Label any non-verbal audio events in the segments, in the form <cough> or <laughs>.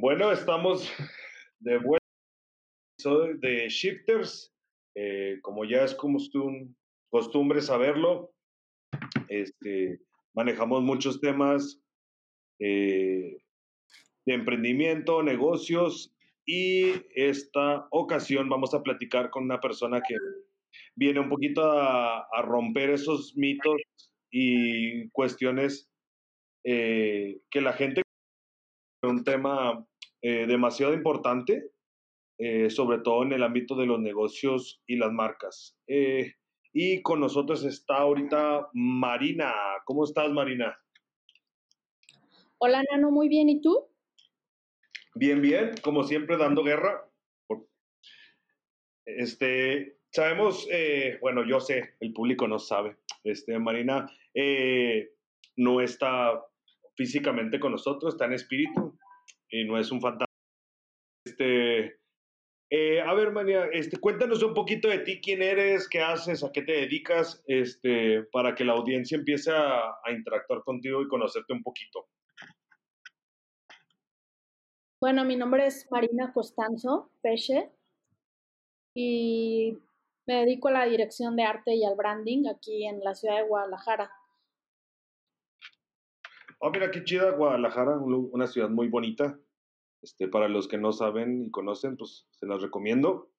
Bueno, estamos <laughs> de vuelta de Shifters. Eh, como ya es costumbre saberlo, este, manejamos muchos temas eh, de emprendimiento, negocios y esta ocasión vamos a platicar con una persona que viene un poquito a, romper esos mitos y cuestiones eh, que la gente un tema eh, demasiado importante, eh, sobre todo en el ámbito de los negocios y las marcas. Eh, y con nosotros está ahorita Marina. ¿Cómo estás, Marina? Hola, Nano, muy bien. ¿Y tú? Bien, bien. Como siempre, dando guerra. Este, sabemos, bueno, yo sé, el público no sabe. Este, Marina no está físicamente con nosotros, está en espíritu y no es un fantasma. Este, eh, a ver, María, este, cuéntanos un poquito de ti, quién eres, qué haces, a qué te dedicas, este, para que la audiencia empiece a, interactuar contigo y conocerte un poquito. Bueno, mi nombre es Marina Costanzo Peche y me dedico a la dirección de arte y al branding aquí en la ciudad de Guadalajara. Oh, mira qué chida Guadalajara, una ciudad muy bonita. Este, para los que no saben y conocen, pues se las recomiendo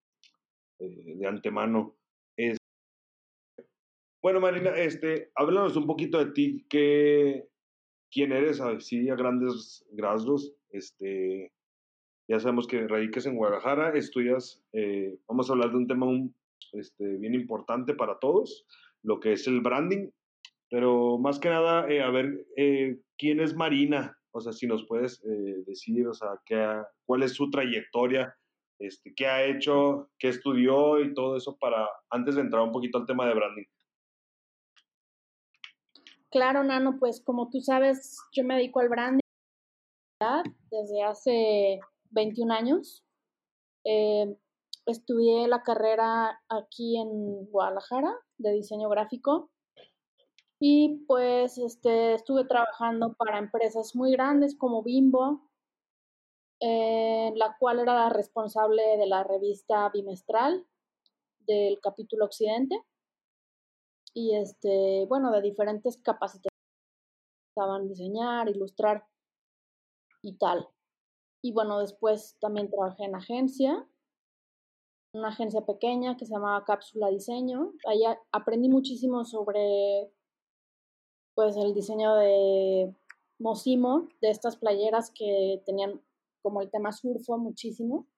eh, de antemano. Es... Bueno, Marina, este, háblanos un poquito de ti, qué, quién eres, así a grandes rasgos. Este, ya sabemos que radiques en Guadalajara, estudias, eh, vamos a hablar de un tema este, bien importante para todos, lo que es el branding, pero más que nada, eh, a ver, eh, ¿quién es Marina? O sea, si nos puedes eh, decir, o sea, qué cuál es su trayectoria, este, qué ha hecho, qué estudió y todo eso para, antes de entrar un poquito al tema de branding. Claro, Nano, pues como tú sabes, yo me dedico al branding desde hace 21 años. estudié la carrera aquí en Guadalajara de diseño gráfico y pues este, estuve trabajando para empresas muy grandes como Bimbo, eh, la cual era la responsable de la revista bimestral del capítulo Occidente. Y este, bueno, de diferentes capacidades. Estaban diseñar, ilustrar y tal. Y bueno, después también trabajé en agencia, una agencia pequeña que se llamaba Cápsula Diseño. Ahí aprendí muchísimo sobre pues el diseño de Mosimo, de estas playeras que tenían como el tema surfo muchísimo.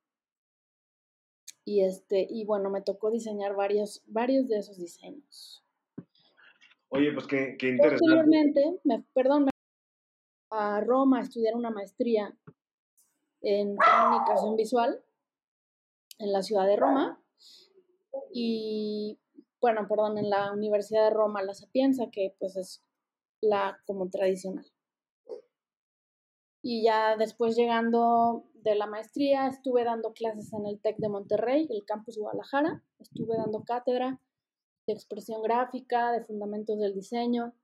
Y este, y bueno, me tocó diseñar varios, varios de esos diseños. Oye, pues qué, qué interesante. Posteriormente, me, perdón, me a Roma a estudiar una maestría en comunicación visual en la ciudad de Roma. Y bueno, perdón, en la Universidad de Roma, La Sapienza, que pues es la como tradicional. Y ya después llegando de la maestría, estuve dando clases en el TEC de Monterrey, el campus Guadalajara. Estuve dando cátedra de expresión gráfica, de fundamentos del diseño.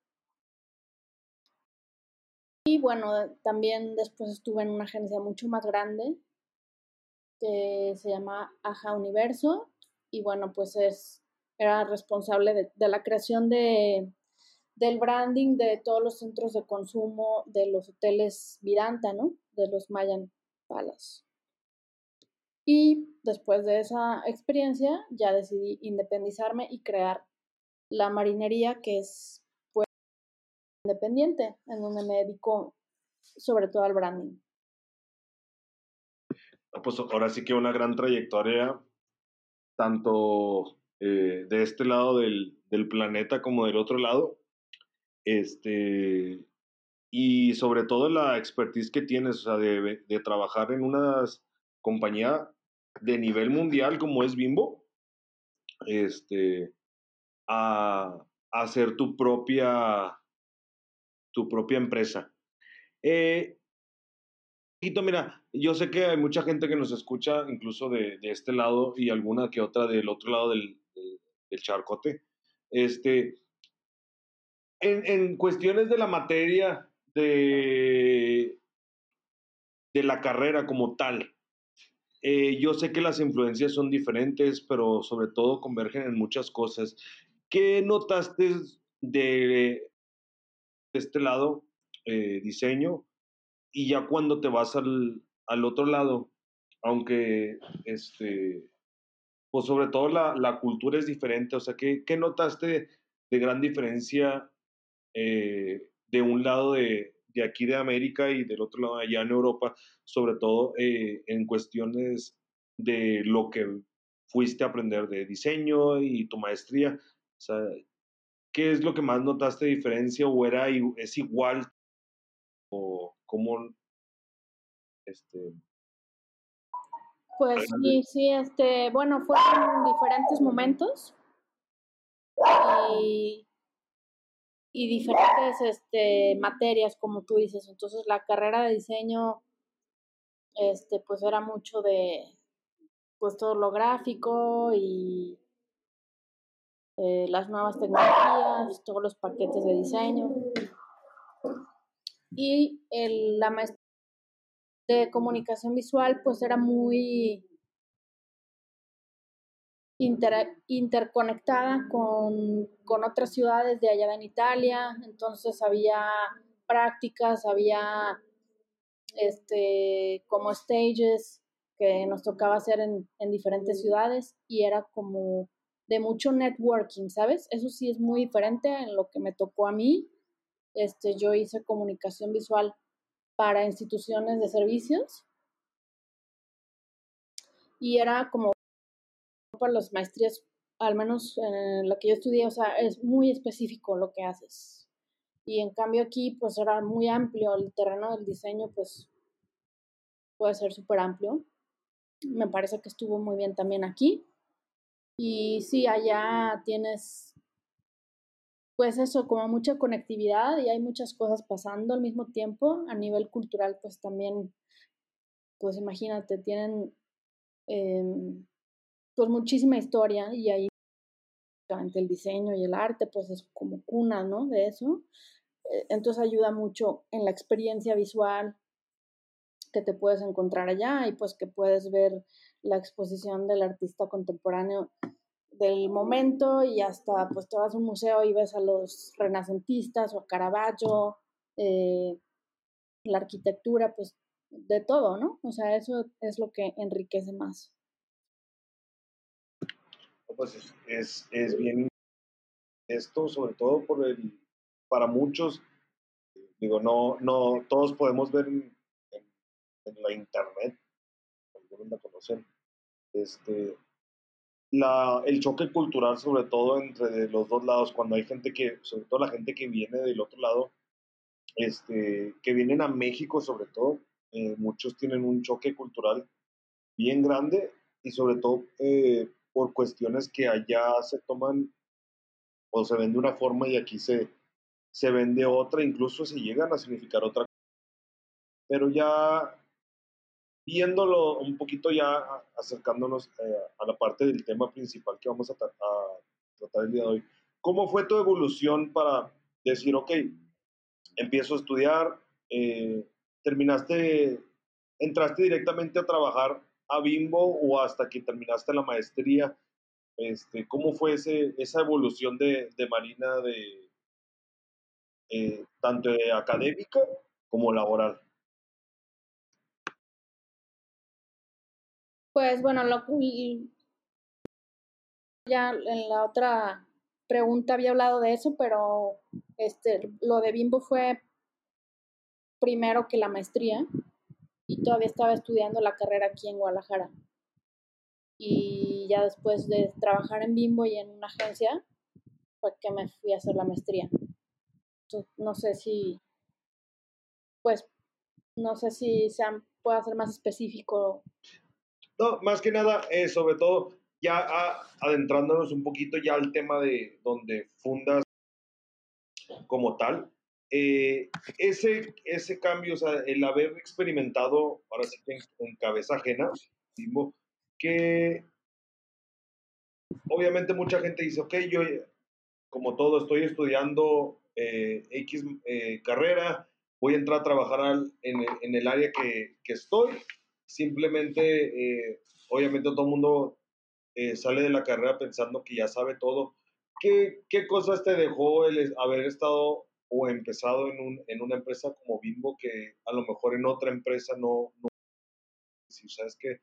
Y bueno, también después estuve en una agencia mucho más grande que se llama Aja Universo. Y bueno, pues es, era responsable de, de la creación de del branding de todos los centros de consumo de los hoteles Vidanta, ¿no? De los Mayan Palace. Y después de esa experiencia ya decidí independizarme y crear la marinería, que es independiente, en donde me dedico sobre todo al branding. Pues ahora sí que una gran trayectoria, tanto eh, de este lado del planeta como del otro lado. Este, y sobre todo la expertise que tienes, o sea, de, trabajar en una compañía de nivel mundial como es Bimbo, este, a, hacer tu propia, tu propia empresa. Eh, mira, yo sé que hay mucha gente que nos escucha, incluso de, de este lado y alguna que otra del otro lado del, del, del charcote. Este, en, en cuestiones de la materia de, de la carrera como tal. Eh, yo sé que las influencias son diferentes, pero sobre todo convergen en muchas cosas. ¿Qué notaste de, este lado, eh, diseño, y ya cuando te vas al, al otro lado, aunque este, pues sobre todo la, la, cultura es diferente, o sea, ¿qué, qué notaste de gran diferencia eh, de un lado de, de, aquí de América y del otro lado allá en Europa, sobre todo eh, en cuestiones de lo que fuiste a aprender de diseño y tu maestría? O sea, ¿qué es lo que más notaste de diferencia o era, es igual o cómo este, pues sí, sí, este, bueno, fueron diferentes momentos. Y, y diferentes este, materias, como tú dices. Entonces, la carrera de diseño, este, pues era mucho de, pues todo lo gráfico y eh, las nuevas tecnologías, todos los paquetes de diseño. Y el, la maestría de comunicación visual, pues era muy interconectada con, con, otras ciudades de allá en Italia, entonces había prácticas, había este, como stages que nos tocaba hacer en, en diferentes ciudades y era como de mucho networking, ¿sabes? Eso sí es muy diferente en lo que me tocó a mí. Este, yo hice comunicación visual para instituciones de servicios y era como para las maestrías, al menos en la que yo estudié, o sea, es muy específico lo que haces. Y en cambio aquí, pues era muy amplio, el terreno del diseño, pues puede ser súper amplio. Me parece que estuvo muy bien también aquí. Y sí, allá tienes pues eso, como mucha conectividad y hay muchas cosas pasando al mismo tiempo. A nivel cultural, pues también, pues imagínate, tienen em, pues muchísima historia y ahí el diseño y el arte, pues es como cuna, ¿no? De eso. Eh, entonces ayuda mucho en la experiencia visual que te puedes encontrar allá y pues que puedes ver la exposición del artista contemporáneo del momento y hasta pues te vas a un museo y ves a los renacentistas o a Caravaggio, eh, la arquitectura, pues de todo, ¿no? O sea, eso es lo que enriquece más. Pues es, es, bien esto, sobre todo por el, para muchos, digo, no, no, todos podemos ver en, la internet, algunos la conocen, este, la, el choque cultural, sobre todo entre los dos lados, cuando hay gente que, sobre todo la gente que viene del otro lado, este, que vienen a México sobre todo, eh, muchos tienen un choque cultural bien grande y sobre todo eh, por cuestiones que allá se toman o se ven de una forma y aquí se, se ven de otra, incluso se llegan a significar otra. Pero ya viéndolo un poquito ya acercándonos eh, a la parte del tema principal que vamos a, tratar el día de hoy. ¿Cómo fue tu evolución para decir, ok, empiezo a estudiar, eh, terminaste, entraste directamente a trabajar a Bimbo o hasta que terminaste la maestría? Este, ¿Cómo fue ese, esa evolución de, de Marina de eh, tanto académica como laboral? Pues bueno, lo, ya en la otra pregunta había hablado de eso, pero este, lo de Bimbo fue primero que la maestría y todavía estaba estudiando la carrera aquí en Guadalajara. Y ya después de trabajar en Bimbo y en una agencia, fue que me fui a hacer la maestría. Entonces, no sé si, pues, no sé si se puede hacer más específico no, más que nada, eh, sobre todo, ya adentrándonos un poquito ya al tema de donde fundas como tal, eh, ese, ese cambio, o sea, el haber experimentado, ahora sí que en, cabeza ajena, que obviamente mucha gente dice, ok, yo como todo estoy estudiando eh, X carrera, voy a entrar a trabajar en, en, el área que, que estoy. Simplemente, eh, obviamente todo el mundo eh, sale de la carrera pensando que ya sabe todo. ¿Qué, qué cosas te dejó el haber estado o empezado en, un, en una empresa como Bimbo que a lo mejor en otra empresa no, no si sabes que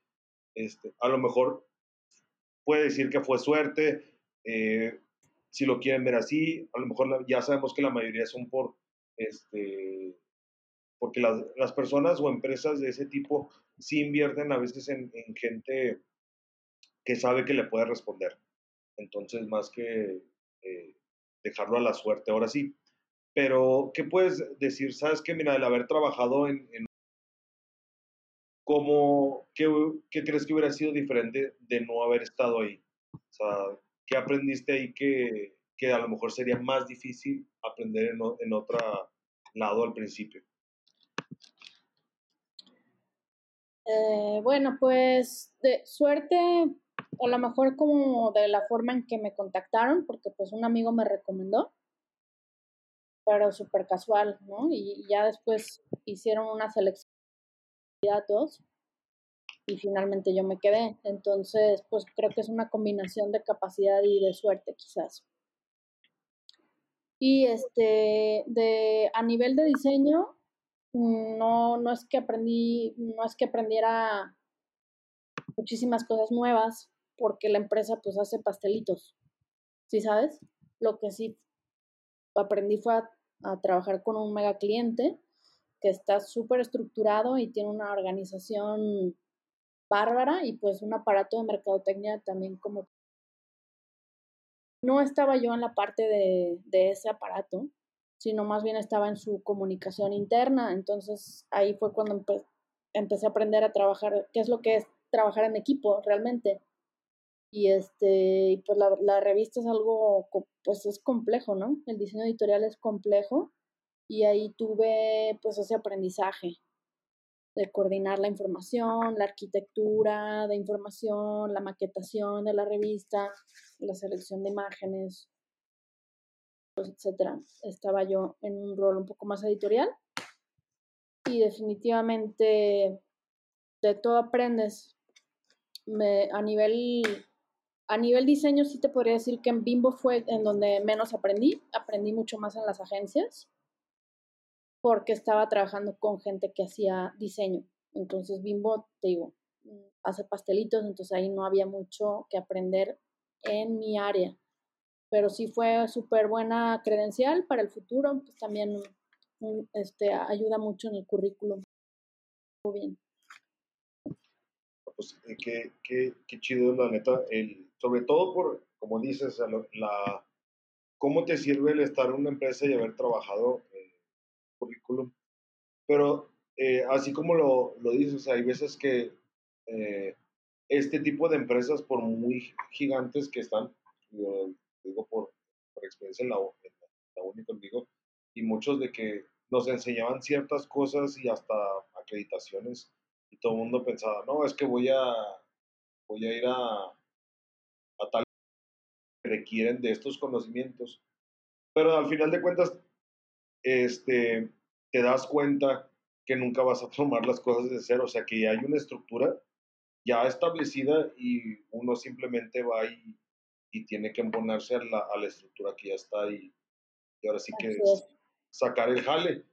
este, a lo mejor puede decir que fue suerte, eh, si lo quieren ver así, a lo mejor ya sabemos que la mayoría son por, este, porque las, las personas o empresas de ese tipo sí invierten a veces en, en, gente que sabe que le puede responder. Entonces, más que eh, dejarlo a la suerte, ahora sí. Pero, ¿qué puedes decir? ¿Sabes que Mira, el haber trabajado en, en ¿cómo, qué, qué, crees que hubiera sido diferente de no haber estado ahí? O sea, ¿qué aprendiste ahí que, que a lo mejor sería más difícil aprender en, en otro lado al principio? Eh, bueno, pues de suerte, a lo mejor como de la forma en que me contactaron, porque pues un amigo me recomendó, pero súper casual, ¿no? Y ya después hicieron una selección datos y finalmente yo me quedé. Entonces, pues creo que es una combinación de capacidad y de suerte quizás. Y este, de, a nivel de diseño, no, no es que aprendí, no es que aprendiera muchísimas cosas nuevas, porque la empresa pues hace pastelitos, ¿sí sabes? Lo que sí aprendí fue a, trabajar con un mega cliente que está súper estructurado y tiene una organización bárbara y pues un aparato de mercadotecnia también como... No estaba yo en la parte de ese aparato, sino más bien estaba en su comunicación interna, entonces ahí fue cuando empecé a aprender a trabajar, qué es lo que es trabajar en equipo realmente. Y este, pues la, revista es algo, pues es complejo, ¿no? El diseño editorial es complejo y ahí tuve pues ese aprendizaje de coordinar la información, la arquitectura de información, la maquetación de la revista, la selección de imágenes, etcétera. Estaba yo en un rol un poco más editorial y definitivamente de todo aprendes. A nivel a nivel diseño sí te podría decir que en Bimbo fue en donde menos aprendí, aprendí mucho más en las agencias porque estaba trabajando con gente que hacía diseño. Entonces Bimbo, te digo, hace pastelitos, entonces ahí no había mucho que aprender en mi área. Pero sí fue súper buena credencial para el futuro, pues también mm, este, ayuda mucho en el currículum. Muy bien. Pues eh, qué, qué, qué chido, la neta. El, sobre todo por, como dices, la, cómo te sirve el estar en una empresa y haber trabajado currículum. Pero eh, así como lo, lo, dices, hay veces que eh, este tipo de empresas, por muy gigantes que están, yo digo por, por experiencia en la, en la uni conmigo, y muchos de que nos enseñaban ciertas cosas y hasta acreditaciones, y todo el mundo pensaba, no, es que voy a, voy a ir a, a tal que requieren de estos conocimientos. Pero al final de cuentas, este, te das cuenta que nunca vas a tomar las cosas de cero, o sea que hay una estructura ya establecida y uno simplemente va y, y tiene que embonarse a la, a la, estructura que ya está y, y ahora sí que es sacar el jale.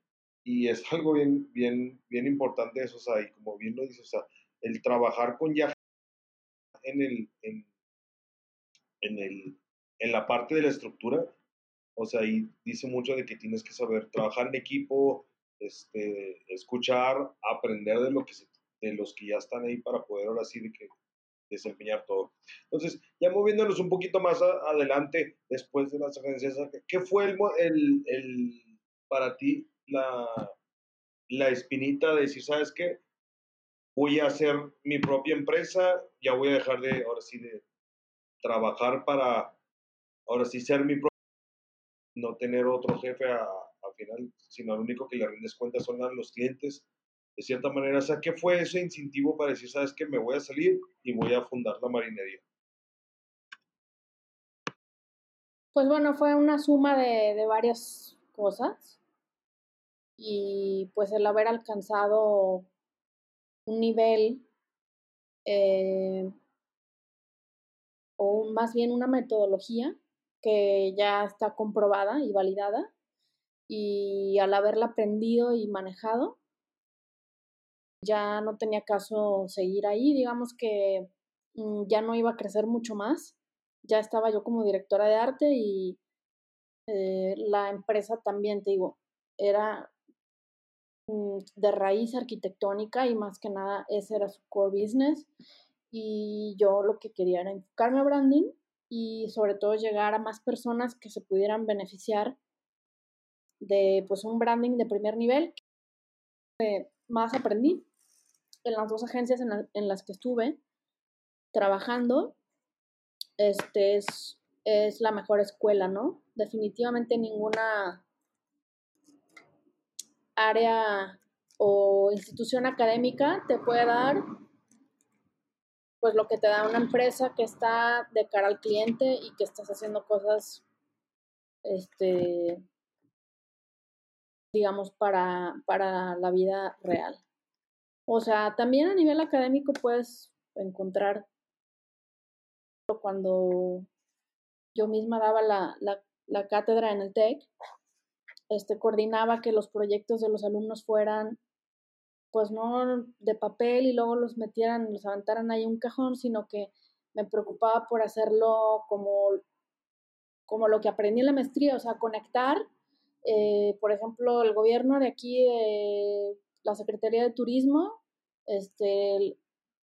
Y es algo bien, bien, bien importante eso, o sea, y como bien lo dices, o sea, el trabajar con ya en el, en, en el, en la parte de la estructura, o sea, y dice mucho de que tienes que saber trabajar en equipo, este, escuchar, aprender de, lo que de los que ya están ahí para poder ahora sí de que desempeñar todo. Entonces, ya moviéndonos un poquito más adelante, después de las agencias, ¿qué fue el, el, el para ti la, la espinita de decir, ¿sabes qué? Voy a hacer mi propia empresa, ya voy a dejar de, ahora sí, de trabajar para, ahora sí, ser mi propio no tener otro jefe al final, sino lo único que le rindes cuenta son los clientes. De cierta manera, o sea, ¿qué fue ese incentivo para decir, sabes que me voy a salir y voy a fundar la marinería? Pues bueno, fue una suma de, de varias cosas. y pues el haber alcanzado un nivel eh, o más bien una metodología que ya está comprobada y validada y al haberla aprendido y manejado ya no tenía caso seguir ahí, digamos que mm, ya no iba a crecer mucho más, ya estaba yo como directora de arte y eh, la empresa también, te digo, era mm, de raíz arquitectónica y más que nada ese era su core business y yo lo que quería era enfocarme a branding y sobre todo llegar a más personas que se pudieran beneficiar de pues un branding de primer nivel. más aprendí en las dos agencias en, las que estuve trabajando, este es, es la mejor escuela, ¿no? Definitivamente ninguna área o institución académica te puede dar pues lo que te da una empresa que está de cara al cliente y que estás haciendo cosas este digamos para, para la vida real. O sea, también a nivel académico puedes encontrar cuando yo misma daba la, la, la cátedra en el TEC, este, coordinaba que los proyectos de los alumnos fueran, pues no de papel y luego los metieran, los aventaran ahí un cajón, sino que me preocupaba por hacerlo como, como lo que aprendí en la maestría, o sea, conectar, eh, por ejemplo, el gobierno de aquí, eh, la Secretaría de Turismo, este,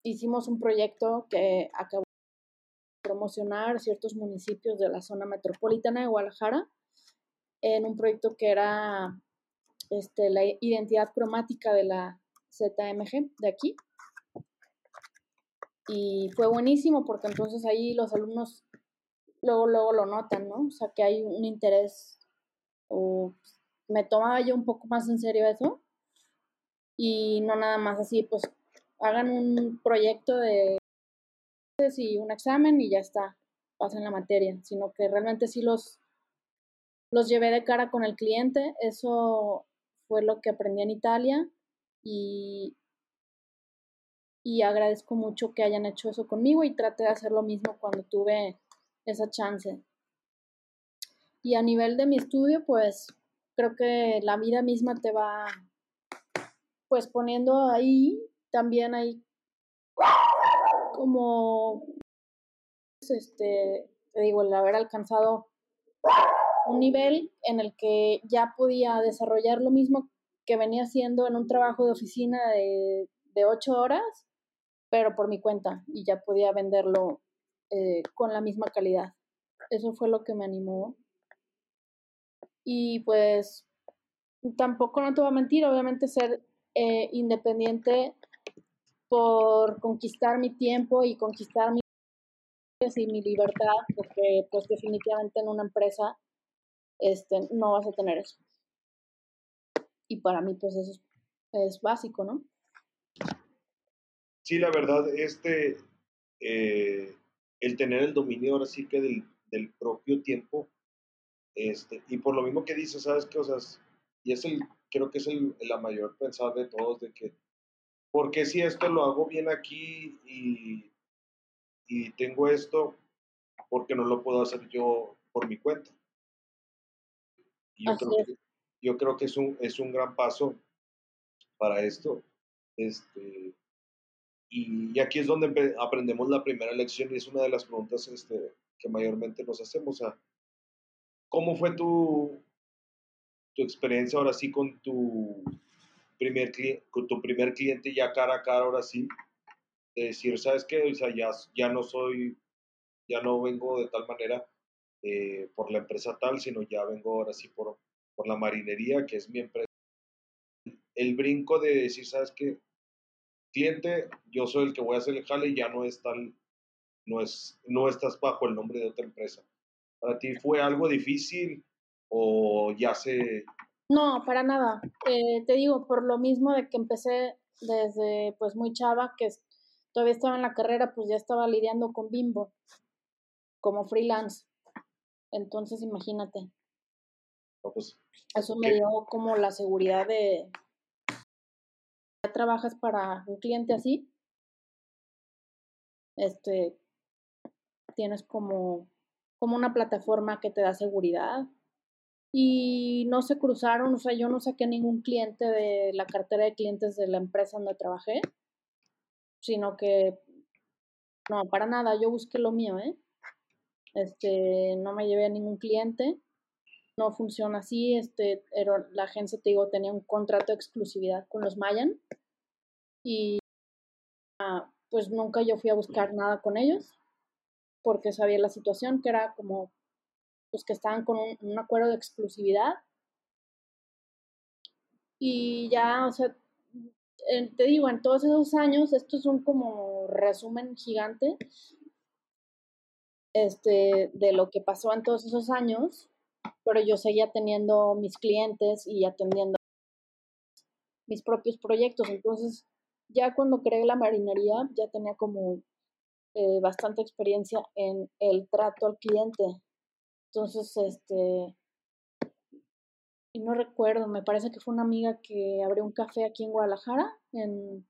hicimos un proyecto que acabó de promocionar ciertos municipios de la zona metropolitana de Guadalajara en un proyecto que era este, la identidad cromática de la ZMG de aquí. Y fue buenísimo porque entonces ahí los alumnos luego, luego lo notan, ¿no? O sea, que hay un interés o me tomaba yo un poco más en serio eso y no nada más así, pues hagan un proyecto de y un examen y ya está, pasen la materia, sino que realmente sí los, los llevé de cara con el cliente, eso fue lo que aprendí en Italia y, y agradezco mucho que hayan hecho eso conmigo y traté de hacer lo mismo cuando tuve esa chance. Y a nivel de mi estudio, pues creo que la vida misma te va pues poniendo ahí, también hay como, este, te digo, el haber alcanzado un nivel en el que ya podía desarrollar lo mismo que venía haciendo en un trabajo de oficina de, de ocho horas, pero por mi cuenta, y ya podía venderlo eh, con la misma calidad. Eso fue lo que me animó. Y pues tampoco no te voy a mentir, obviamente ser eh, independiente por conquistar mi tiempo y conquistar mi y mi libertad, porque pues definitivamente en una empresa este, no vas a tener eso. Y para mí pues eso es, básico, ¿no? Sí, la verdad, este, eh, el tener el dominio ahora sí que del, del propio tiempo, este, y por lo mismo que dices, ¿sabes qué? O sea, y es el, creo que es el, la mayor pensar de todos, de que, ¿por qué si esto lo hago bien aquí y, y tengo esto, por qué no lo puedo hacer yo por mi cuenta? yo, creo que, yo creo que es un, es un gran paso para esto. Este, y, aquí es donde aprendemos la primera lección y es una de las preguntas este, que mayormente nos hacemos. ¿Cómo fue tu, tu experiencia ahora sí con tu primer, con tu primer cliente ya cara a cara ahora sí, de decir, ¿sabes qué? O sea, ya, ya no soy, ya no vengo de tal manera eh, por la empresa tal, sino ya vengo ahora sí por, por la marinería, que es mi empresa. El brinco de decir, ¿sabes qué? Cliente, yo soy el que voy a hacer el jale y ya no es tal, no, es, no estás bajo el nombre de otra empresa. ¿Para ti fue algo difícil? o ya se... No, para nada. Eh, te digo, por lo mismo de que empecé desde pues muy chava, que todavía estaba en la carrera, pues ya estaba lidiando con Bimbo como freelance. Entonces, imagínate. Pues, Eso me dio como la seguridad de, ya trabajas para un cliente así, este, tienes como, como una plataforma que te da seguridad. Y no se cruzaron, o sea, yo no saqué ningún cliente de la cartera de clientes de la empresa donde trabajé, sino que, no, para nada, yo busqué lo mío, ¿eh? Este, no me llevé a ningún cliente, no funciona así, este, la agencia, te digo, tenía un contrato de exclusividad con los Mayan y ah, pues nunca yo fui a buscar nada con ellos porque sabía la situación que era como pues que estaban con un, un acuerdo de exclusividad. Y ya, o sea, te digo, en todos esos años, esto es un como resumen gigante este, de lo que pasó en todos esos años, pero yo seguía teniendo mis clientes y atendiendo mis propios proyectos. Entonces, ya cuando creé la marinería, ya tenía como eh, bastante experiencia en el trato al cliente. Entonces, este, y no recuerdo, me parece que fue una amiga que abrió un café aquí en Guadalajara, en,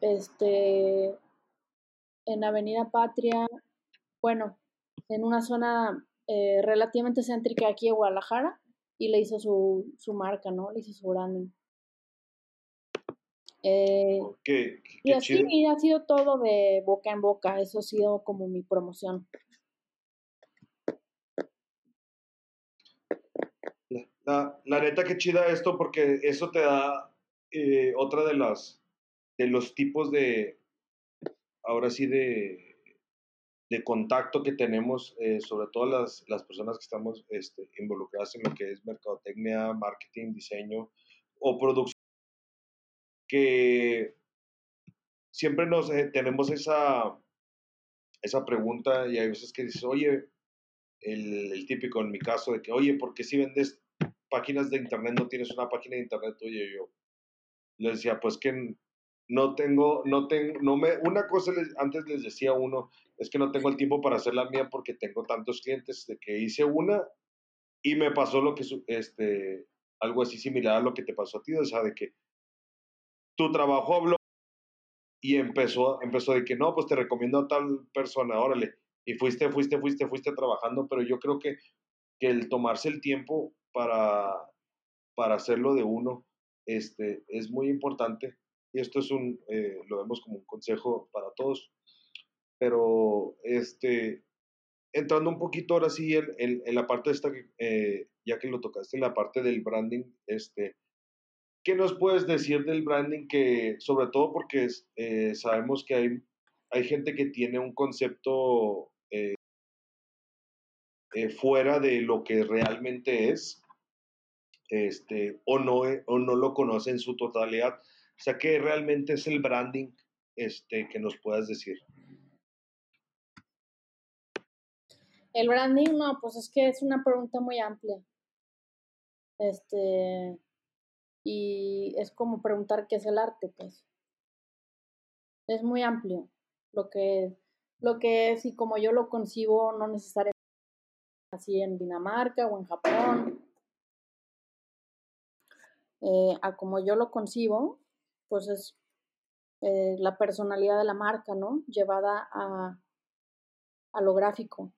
este, en Avenida Patria, bueno, en una zona eh, relativamente céntrica aquí de Guadalajara, y le hizo su, su marca, ¿no? Le hizo su branding. Eh, qué, y así y ha sido todo de boca en boca, eso ha sido como mi promoción. La, la neta que chida esto porque eso te da eh, otra de las de los tipos de ahora sí de, de contacto que tenemos eh, sobre todo las, las personas que estamos este, involucradas en lo que es mercadotecnia, marketing, diseño o producción que siempre nos eh, tenemos esa, esa pregunta y hay veces que dices, oye, el, el, típico en mi caso de que, oye, ¿por qué si vendes páginas de internet no tienes una página de internet tuya? Y yo les decía, pues que no tengo, no tengo, no me, una cosa les, antes les decía uno, es que no tengo el tiempo para hacer la mía porque tengo tantos clientes de que hice una y me pasó lo que, este, algo así similar a lo que te pasó a ti, o sea, de que tu trabajo habló y empezó, empezó de que no, pues te recomiendo a tal persona, órale. Y fuiste, fuiste, fuiste, fuiste trabajando, pero yo creo que, que el tomarse el tiempo para, para hacerlo de uno este, es muy importante. Y esto es un, eh, lo vemos como un consejo para todos. Pero, este, entrando un poquito ahora sí en, en, en la parte de esta, eh, ya que lo tocaste, en la parte del branding, este, ¿Qué nos puedes decir del branding? Que, sobre todo porque eh, sabemos que hay, hay gente que tiene un concepto fuera de lo que realmente es, este, o, no, o no lo conoce en su totalidad. O sea, ¿qué realmente es el branding este, que nos puedas decir? El branding, no, pues es que es una pregunta muy amplia. Este, y es como preguntar qué es el arte, pues. Es muy amplio lo que, lo que es y como yo lo concibo, no necesariamente así en Dinamarca o en Japón. Eh, a como yo lo concibo, pues es eh, la personalidad de la marca, ¿no? Llevada a, a lo gráfico.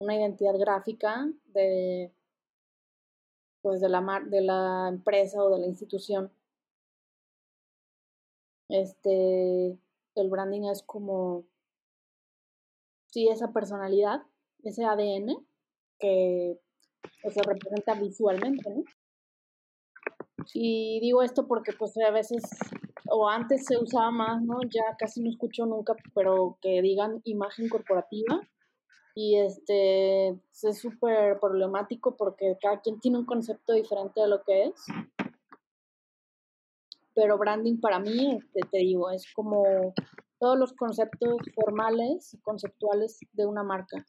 Una identidad gráfica de pues de la, de la empresa o de la institución. Este, el branding es como, sí, esa personalidad, ese ADN que pues, se representa visualmente, ¿no? Y digo esto porque pues a veces, o antes se usaba más, ¿no? Ya casi no escucho nunca, pero que digan imagen corporativa y este es súper problemático porque cada quien tiene un concepto diferente de lo que es. Pero branding para mí, este, te digo, es como todos los conceptos formales conceptuales de una marca.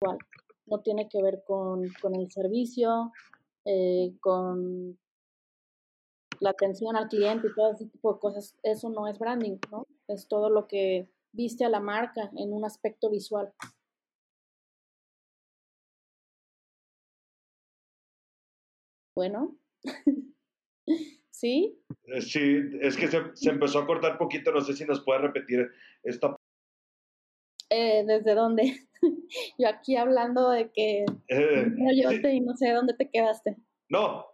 Igual, no tiene que ver con, con el servicio, eh, con la atención al cliente y todo ese tipo de cosas, eso no es branding, ¿no? Es todo lo que viste a la marca en un aspecto visual. Bueno. <laughs> ¿Sí? Eh, sí, es que se, se, empezó a cortar poquito, no sé si nos puede repetir esta, eh, ¿Desde dónde? <laughs> Yo aquí hablando de que eh, no yo y no sé dónde te quedaste. No,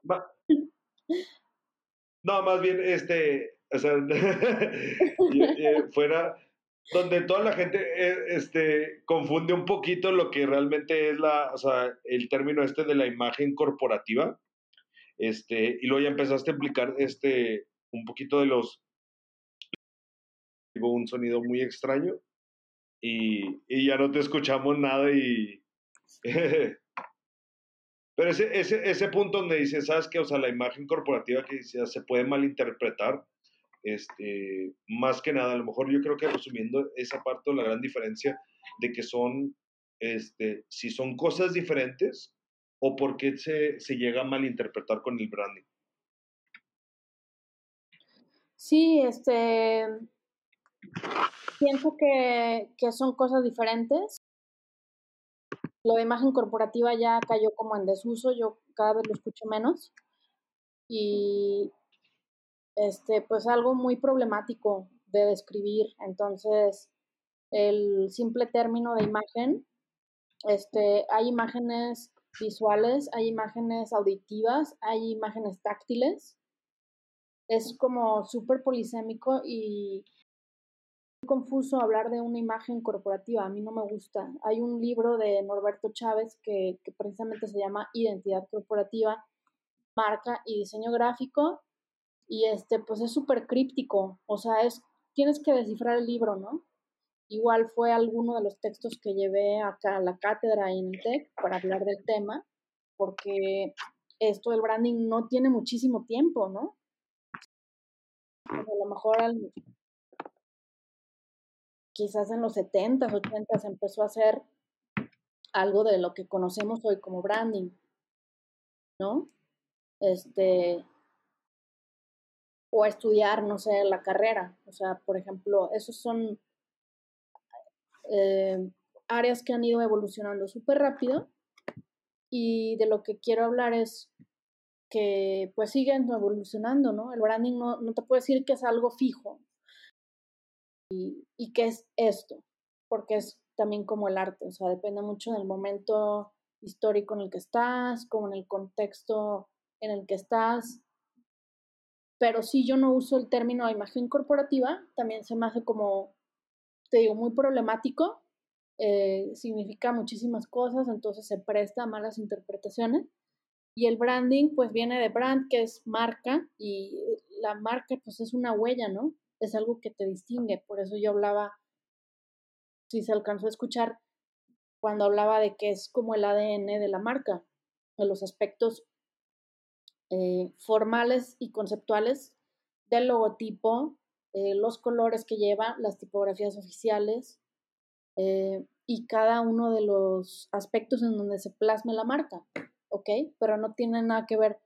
no, más bien, este, o sea, <laughs> fuera donde toda la gente este, confunde un poquito lo que realmente es la, o sea, el término este de la imagen corporativa este, y luego ya empezaste a explicar este, un poquito de los... un sonido muy extraño y, y ya no te escuchamos nada y... <laughs> Pero ese, ese, ese punto donde dices, ¿sabes qué? O sea, la imagen corporativa que se puede malinterpretar, este, más que nada, a lo mejor yo creo que resumiendo esa parte, la gran diferencia de que son, este, si son cosas diferentes, o por qué se, se llega a malinterpretar con el branding? Sí, este, pienso que, son cosas diferentes. Lo de imagen corporativa ya cayó como en desuso, yo cada vez lo escucho menos. Y este, pues algo muy problemático de describir. Entonces, el simple término de imagen, este, hay imágenes visuales, hay imágenes auditivas, hay imágenes táctiles. Es como súper polisémico y confuso hablar de una imagen corporativa, a mí no me gusta. Hay un libro de Norberto Chávez que, precisamente se llama Identidad Corporativa, Marca y Diseño Gráfico y este pues es súper críptico, o sea, es tienes que descifrar el libro, ¿no? Igual fue alguno de los textos que llevé acá a la cátedra en TEC para hablar del tema, porque esto del branding no tiene muchísimo tiempo, ¿no? A lo mejor quizás en los 70s, 80s empezó a hacer algo de lo que conocemos hoy como branding, ¿no? Este, o estudiar, no sé, la carrera. O sea, por ejemplo, esos son eh, áreas que han ido evolucionando súper rápido y de lo que quiero hablar es que pues siguen evolucionando, ¿no? El branding no, no te puede decir que es algo fijo y, que es esto, porque es también como el arte, o sea, depende mucho del momento histórico en el que estás, como en el contexto en el que estás, pero si yo no uso el término imagen corporativa, también se me hace como te digo, muy problemático, eh, significa muchísimas cosas, entonces se presta a malas interpretaciones. Y el branding, pues viene de brand, que es marca, y la marca, pues es una huella, ¿no? Es algo que te distingue. Por eso yo hablaba, si se alcanzó a escuchar, cuando hablaba de que es como el ADN de la marca, de los aspectos eh, formales y conceptuales del logotipo, eh, los colores que lleva, las tipografías oficiales eh, y cada uno de los aspectos en donde se plasme la marca, ¿ok? Pero no tiene nada que ver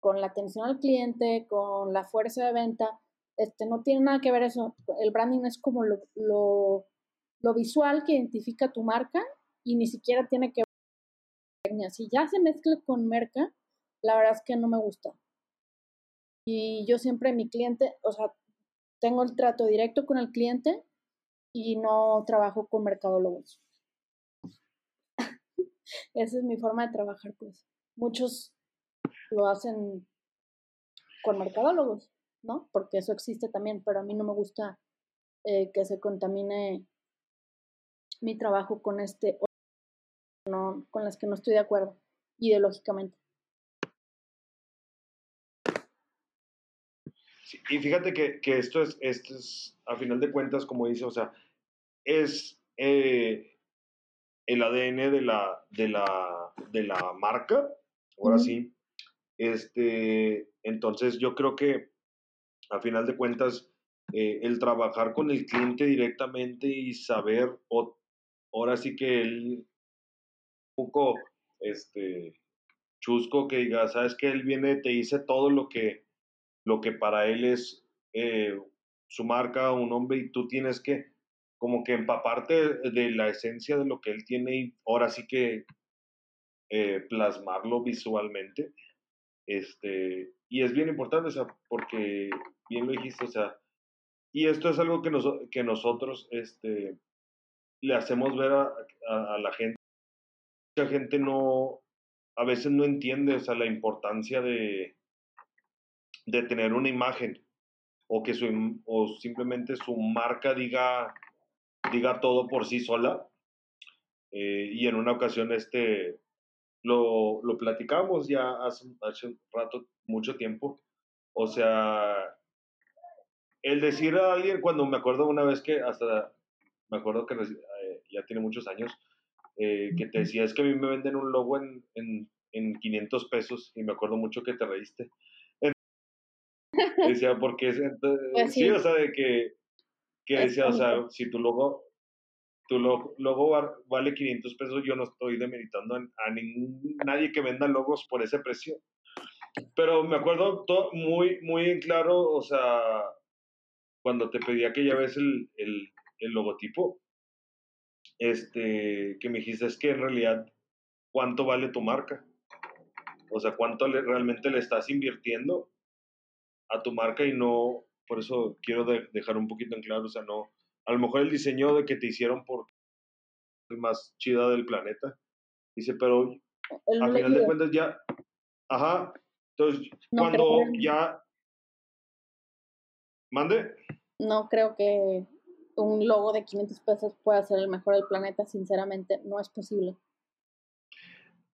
con la atención al cliente, con la fuerza de venta, este, no tiene nada que ver eso. El branding es como lo, lo, visual que identifica tu marca y ni siquiera tiene que ver. Si ya se mezcla con merca, la verdad es que no me gusta. Y yo siempre, mi cliente, o sea, tengo el trato directo con el cliente y no trabajo con mercadólogos. <laughs> Esa es mi forma de trabajar, pues. Muchos lo hacen con mercadólogos, ¿no? Porque eso existe también, pero a mí no me gusta eh, que se contamine mi trabajo con este, no, con las que no estoy de acuerdo, ideológicamente. y fíjate que, que, esto, es, esto es, a final de cuentas, como dice, o sea, es eh, el ADN de la, de la, de la marca, ahora sí. Este, entonces yo creo que a final de cuentas, eh, el trabajar con el cliente directamente y saber, o, ahora sí que él, un poco, este, chusco que diga, sabes que él viene, te dice todo lo que lo que para él es eh, su marca, un hombre, y tú tienes que como que empaparte de la esencia de lo que él tiene y ahora sí que eh, plasmarlo visualmente. Este, y es bien importante, o sea, porque bien lo dijiste, o sea, y esto es algo que, nos, que nosotros este, le hacemos ver a, a, la gente. Mucha gente no, a veces no entiende, o sea, la importancia de, de tener una imagen o que su, o simplemente su marca diga, diga todo por sí sola. Eh, y en una ocasión este, lo, lo platicamos ya hace, hace un rato, mucho tiempo. O sea, el decir a alguien, cuando me acuerdo una vez que hasta, me acuerdo que eh, ya tiene muchos años, eh, que te decía, es que a mí me venden un logo en, en, en 500 pesos y me acuerdo mucho que te reíste. <laughs> Decía, porque es, pues sí. o sea, de que, que decía, o sea, si tu logo, tu logo, logo vale 500 pesos, yo no estoy demeritando a, ningún, nadie que venda logos por ese precio. Pero me acuerdo muy, muy en claro, o sea, cuando te pedía que ya ves el, el, el logotipo, este, que me dijiste, es que en realidad, ¿cuánto vale tu marca? O sea, ¿cuánto le, realmente le estás invirtiendo a tu marca y no, por eso quiero dejar un poquito en claro, o sea, no, a lo mejor el diseño de que te hicieron por el más chida del planeta, dice, pero a final de cuentas ya, ajá, entonces cuando ya, mande. No creo que un logo de 500 pesos pueda ser el mejor del planeta, sinceramente, no es posible.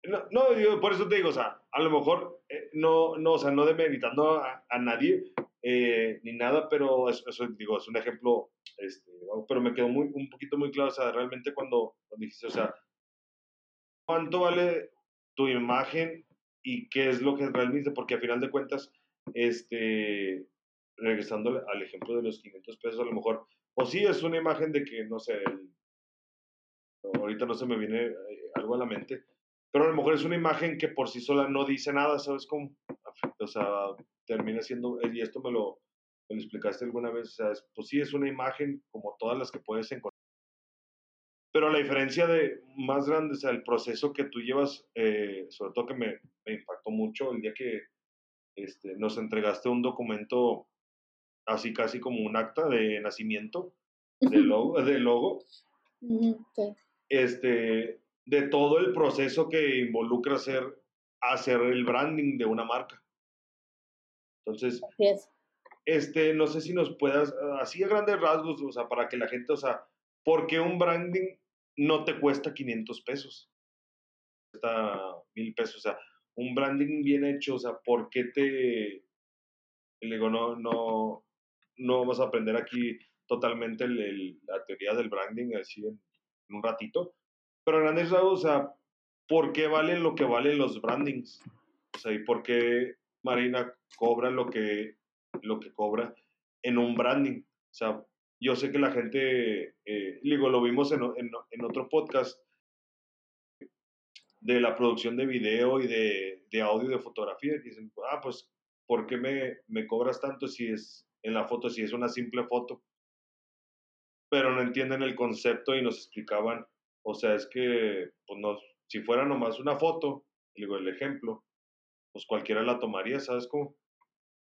No, no yo por eso te digo, o sea, a lo mejor eh, no, no, o sea, no demeritando a, a nadie eh, ni nada, pero eso, digo, es un ejemplo, este, pero me quedó muy, un poquito muy claro, o sea, realmente cuando, dijiste, o sea, ¿cuánto vale tu imagen y qué es lo que realmente, porque a final de cuentas, este, regresando al ejemplo de los 500 pesos, a lo mejor, o sí es una imagen de que, no sé, ahorita no se me viene eh, algo a la mente, pero a lo mejor es una imagen que por sí sola no dice nada, ¿sabes cómo? O sea, termina siendo, y esto me lo, me lo explicaste alguna vez, o sea, pues sí, es una imagen como todas las que puedes encontrar. Pero la diferencia de más grande, o sea, el proceso que tú llevas, eh, sobre todo que me, me, impactó mucho el día que este, nos entregaste un documento así casi como un acta de nacimiento del logo, de logo. Este, de todo el proceso que involucra hacer, hacer el branding de una marca. Entonces, este, no sé si nos puedas, así a grandes rasgos, o sea, para que la gente, o sea, ¿por qué un branding no te cuesta 500 pesos? Cuesta mil pesos, o sea, un branding bien hecho, o sea, ¿por qué te, le digo, no, no, no vamos a aprender aquí totalmente la teoría del branding así en un ratito, pero grandes rasgos, o sea, ¿por qué valen lo que valen los brandings? O sea, ¿y por qué Marina cobra lo que, lo que cobra en un branding? O sea, yo sé que la gente, eh, digo, lo vimos en, en, en, otro podcast de la producción de video y de, de audio y de fotografía, que dicen, ah, pues, ¿por qué me, me cobras tanto si es en la foto, si es una simple foto? Pero no entienden el concepto y nos explicaban o sea, es que, pues no, si fuera nomás una foto, digo, el ejemplo, pues cualquiera la tomaría, ¿sabes cómo?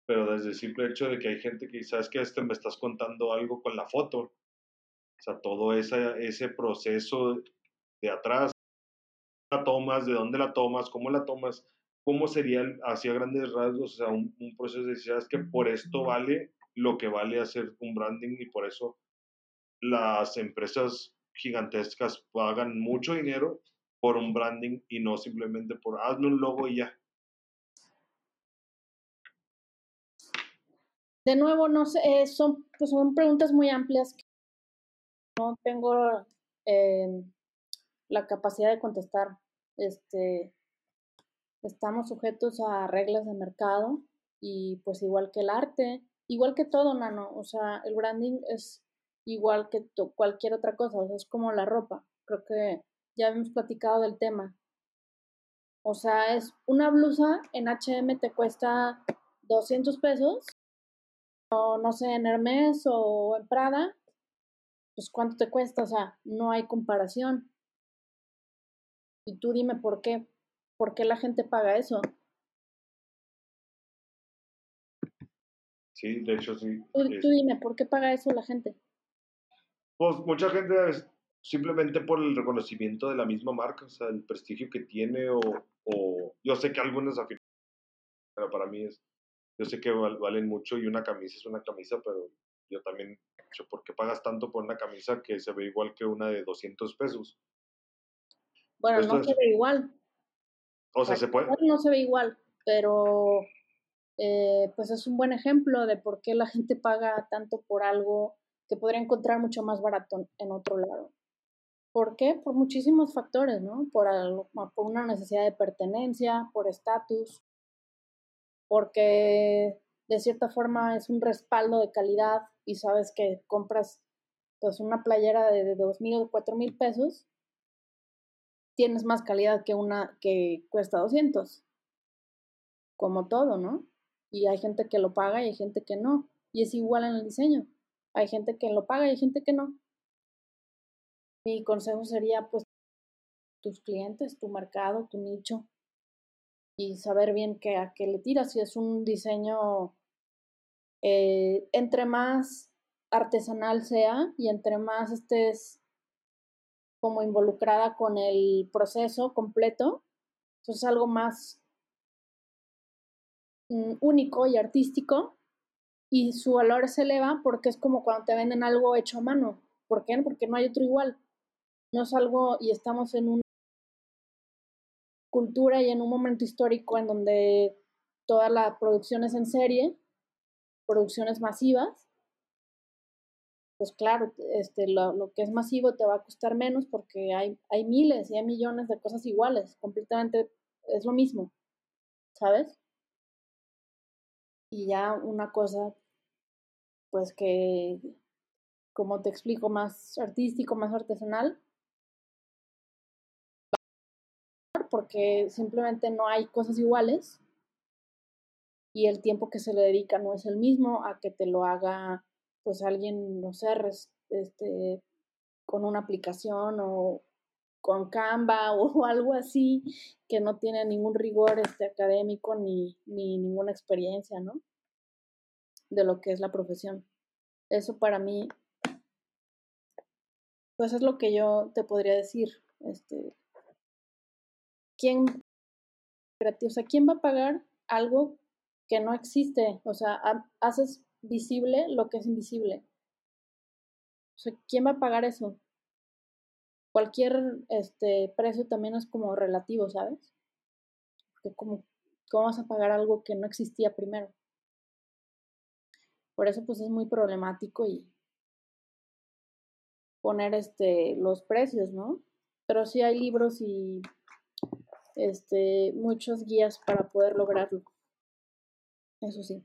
Pero desde el simple hecho de que hay gente que, ¿sabes que Este me estás contando algo con la foto. O sea, todo ese, proceso de atrás, la tomas, de dónde la tomas, cómo la tomas, cómo sería hacia grandes rasgos, o sea, un, proceso de decir, que por esto vale lo que vale hacer un branding y por eso las empresas gigantescas pagan mucho dinero por un branding y no simplemente por hazme un logo y ya. De nuevo, no sé, eh, son, pues son preguntas muy amplias que no tengo eh, la capacidad de contestar. Este, estamos sujetos a reglas de mercado y pues igual que el arte, igual que todo, Nano, o sea, el branding es igual que cualquier otra cosa, o sea, es como la ropa. Creo que ya hemos platicado del tema. O sea, es una blusa en HM te cuesta 200 pesos, o no sé, en Hermes o en Prada, pues cuánto te cuesta, o sea, no hay comparación. Y tú dime por qué, por qué la gente paga eso. Sí, de hecho sí. Tú, tú dime, ¿por qué paga eso la gente? Pues mucha gente es simplemente por el reconocimiento de la misma marca, o sea, el prestigio que tiene o, o yo sé que algunas afirman, pero para mí es, yo sé que valen mucho y una camisa es una camisa, pero yo también, ¿por qué pagas tanto por una camisa que se ve igual que una de 200 pesos? Bueno, no se ve igual. O sea, se puede. No se ve igual, pero eh, pues es un buen ejemplo de por qué la gente paga tanto por algo que podría encontrar mucho más barato en otro lado. ¿Por qué? Por muchísimos factores, ¿no? Por, por una necesidad de pertenencia, por estatus, porque de cierta forma es un respaldo de calidad y sabes que compras pues una playera de, dos mil o cuatro mil pesos, tienes más calidad que una que cuesta 200. Como todo, ¿no? Y hay gente que lo paga y hay gente que no. Y es igual en el diseño. Hay gente que lo paga y hay gente que no. Mi consejo sería pues tus clientes, tu mercado, tu nicho y saber bien qué, a qué le tiras. Si es un diseño, eh, entre más artesanal sea y entre más estés como involucrada con el proceso completo, pues es algo más mm, único y artístico y su valor se eleva porque es como cuando te venden algo hecho a mano. ¿Por qué? Porque no hay otro igual. No es algo y estamos en una cultura y en un momento histórico en donde toda la producción es en serie, producciones masivas, pues claro, este, lo, lo, que es masivo te va a costar menos porque hay, hay miles y hay millones de cosas iguales, completamente es lo mismo, ¿sabes? Y ya una cosa, pues que, como te explico, más artístico, más artesanal, porque simplemente no hay cosas iguales y el tiempo que se le dedica no es el mismo a que te lo haga pues alguien, no sé, este, con una aplicación o con Canva <laughs> o algo así que no tiene ningún rigor este, académico ni, ni ninguna experiencia, ¿no? De lo que es la profesión. Eso para mí, pues es lo que yo te podría decir. Este, ¿quién, o sea, ¿quién va a pagar algo que no existe? O sea, haces visible lo que es invisible. O sea, ¿quién va a pagar eso? Cualquier este, precio también es como relativo, ¿sabes? Como, ¿cómo vas a pagar algo que no existía primero? Por eso pues es muy problemático y poner este los precios, ¿no? Pero sí hay libros y este, muchos guías para poder lograrlo. Eso sí.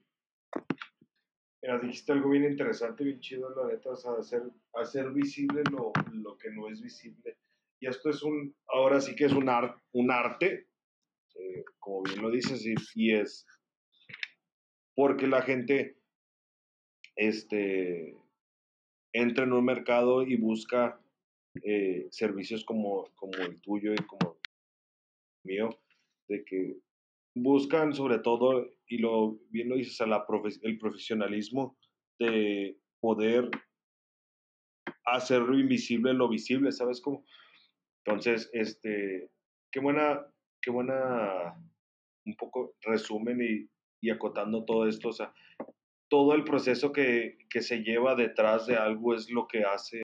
Mira, dijiste algo bien interesante, bien chido, la neta, o sea, hacer, hacer visible lo, lo, que no es visible. Y esto es un, ahora sí que es un, un arte, eh, como bien lo dices, y, y, es porque la gente este, entra en un mercado y busca eh, servicios como, como el tuyo y como mío, de que buscan sobre todo, y lo bien lo dices, a la el profesionalismo de poder hacerlo invisible lo visible, ¿sabes cómo? Entonces, este, qué buena, qué buena, un poco resumen y, y acotando todo esto, o sea, todo el proceso que, que, se lleva detrás de algo es lo que hace,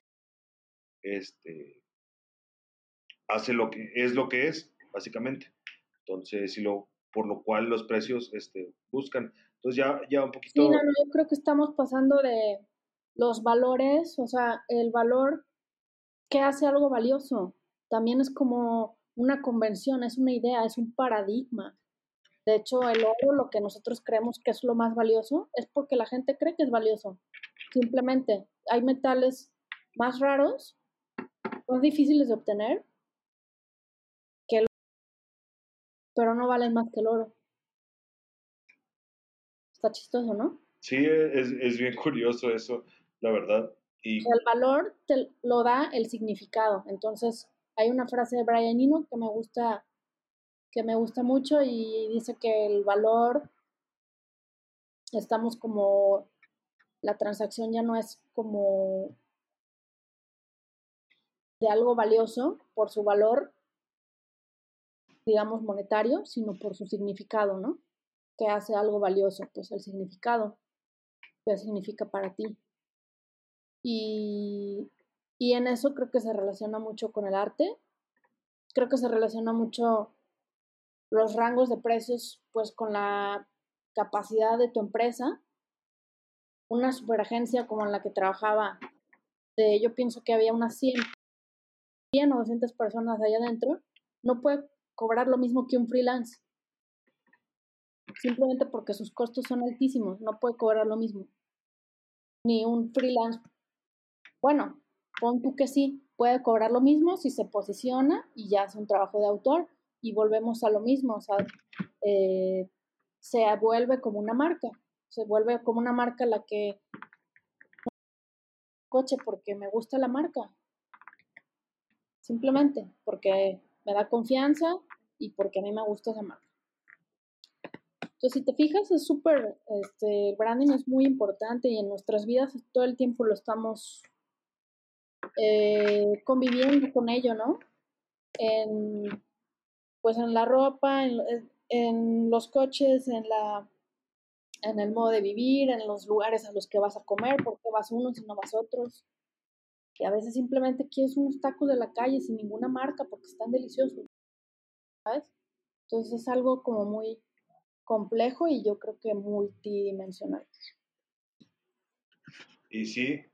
este, hace lo que es lo que es básicamente. Entonces, y lo, por lo cual los precios este, buscan. Entonces ya, ya un poquito... Sí, no, no, yo creo que estamos pasando de los valores, o sea, el valor que hace algo valioso. También es como una convención, es una idea, es un paradigma. De hecho, el oro, lo que nosotros creemos que es lo más valioso, es porque la gente cree que es valioso. Simplemente hay metales más raros, más difíciles de obtener, pero no valen más que el oro. Está chistoso, ¿no? Sí, es, es bien curioso eso, la verdad. Y... El valor te lo da el significado. Entonces, hay una frase de Brian Eno que me gusta, que me gusta mucho y dice que el valor estamos como, la transacción ya no es como de algo valioso por su valor, digamos, monetario, sino por su significado, ¿no? ¿Qué hace algo valioso? Pues el significado. ¿Qué significa para ti? Y, y en eso creo que se relaciona mucho con el arte. Creo que se relaciona mucho los rangos de precios, pues con la capacidad de tu empresa. Una superagencia como en la que trabajaba, yo pienso que había unas 100, 100 o 200 personas allá adentro, no puede cobrar lo mismo que un freelance. Simplemente porque sus costos son altísimos, no puede cobrar lo mismo. Ni un freelance. Bueno, pon tú que sí, puede cobrar lo mismo si se posiciona y ya hace un trabajo de autor, y volvemos a lo mismo, o sea, eh, se vuelve como una marca, se vuelve como una marca la que coche porque me gusta la marca, simplemente porque me da confianza y porque a mí me gusta esa marca. Entonces, si te fijas, es súper, este, el branding es muy importante y en nuestras vidas todo el tiempo lo estamos eh, conviviendo con ello, ¿no? En, pues en la ropa, en, los coches, en la en el modo de vivir, en los lugares a los que vas a comer, por qué vas unos y no vas otros. Y a veces simplemente quieres unos tacos de la calle sin ninguna marca porque están deliciosos. ¿Sabes? Entonces es algo como muy complejo y yo creo que multidimensional. Y sí,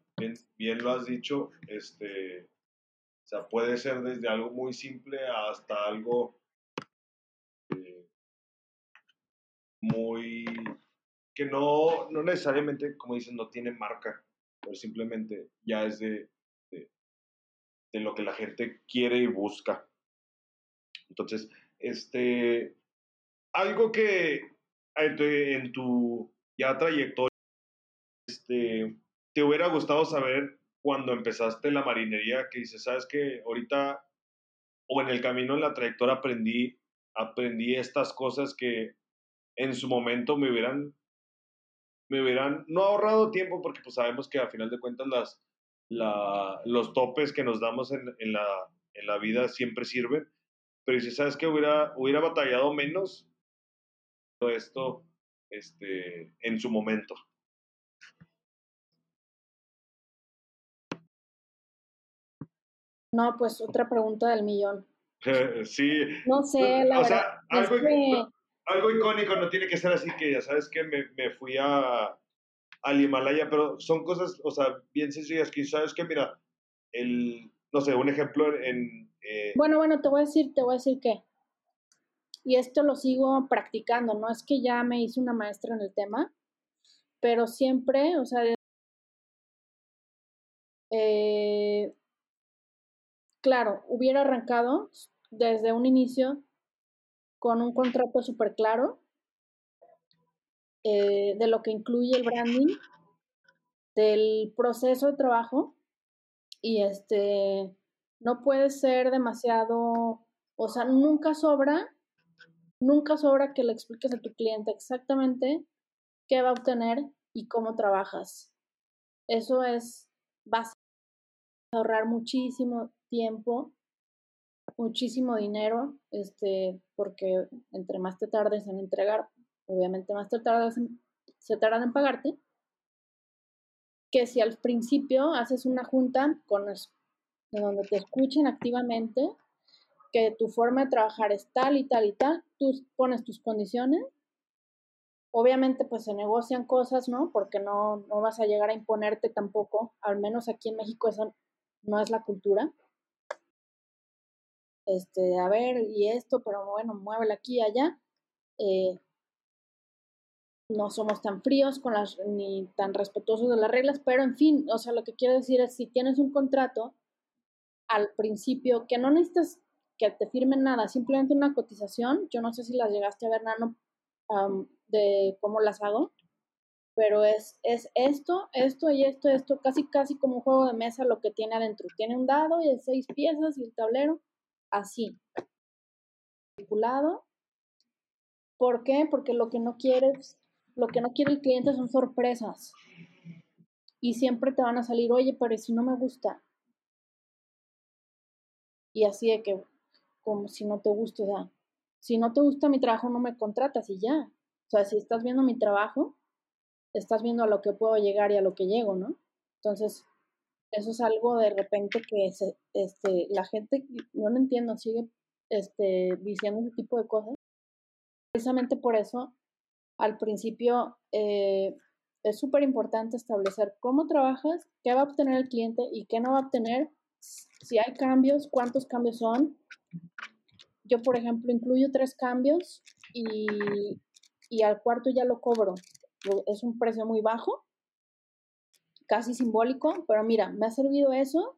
bien, lo has dicho, este, o sea, puede ser desde algo muy simple hasta algo muy que no, no necesariamente, como dicen, no tiene marca, pero simplemente ya es de, lo que la gente quiere y busca. Entonces, este, algo que en tu, ya trayectoria, este, te hubiera gustado saber cuando empezaste la marinería, que dices, sabes que ahorita o en el camino en la trayectoria aprendí, aprendí estas cosas que en su momento me hubieran, me hubieran, no ahorrado tiempo, porque pues sabemos que a final de cuentas las, la, los topes que nos damos en, en, la, en la vida siempre sirven, pero si sabes que hubiera, hubiera batallado menos todo esto este, en su momento. No, pues otra pregunta del millón. <laughs> sí. No sé, la verdad. Sea, algo, que algo icónico no tiene que ser así que ya sabes que me, me fui a, al Himalaya, pero son cosas, o sea, bien sencillas que sabes que, mira, el, no sé, un ejemplo en... Eh, bueno, bueno, te voy a decir, te voy a decir que, y esto lo sigo practicando, no es que ya me hice una maestra en el tema, pero siempre, o sea, eh, claro, hubiera arrancado desde un inicio con un contrato súper claro eh, de lo que incluye el branding, del proceso de trabajo y este no puede ser demasiado, o sea, nunca sobra, nunca sobra que le expliques a tu cliente exactamente qué va a obtener y cómo trabajas. Eso es básico, ahorrar muchísimo tiempo muchísimo dinero, este, porque entre más te tardes en entregar, obviamente más te tardas se tardan en pagarte, que si al principio haces una junta con de donde te escuchen activamente, que tu forma de trabajar es tal y tal y tal, tú pones tus condiciones, obviamente pues se negocian cosas, ¿no? Porque no, no vas a llegar a imponerte tampoco, al menos aquí en México eso no es la cultura este, a ver, y esto, pero bueno, muévelo aquí y allá. Eh, no somos tan fríos con las, ni tan respetuosos de las reglas, pero en fin, o sea, lo que quiero decir es, si tienes un contrato al principio, que no necesitas que te firmen nada, simplemente una cotización, yo no sé si las llegaste a ver, Nano, de cómo las hago, pero es, es esto, esto y esto, esto, casi, casi como un juego de mesa lo que tiene adentro. Tiene un dado y seis piezas y el tablero, así, ¿Por qué? Porque lo que no quieres Lo que no quiere el cliente son sorpresas. Y siempre te van a salir, oye, pero si no me gusta. Y así de que, como si no te gusta, o sea, si no te gusta mi trabajo, no me contratas y ya. O sea, si estás viendo mi trabajo, estás viendo a lo que puedo llegar y a lo que llego, ¿no? Entonces, eso es algo de repente que se, este, la gente, no lo entiendo, sigue este, diciendo ese tipo de cosas. Precisamente por eso, al principio eh, es súper importante establecer cómo trabajas, qué va a obtener el cliente y qué no va a obtener, si hay cambios, cuántos cambios son. Yo, por ejemplo, incluyo tres cambios y, y al cuarto ya lo cobro. Es un precio muy bajo, casi simbólico, pero mira, me ha servido eso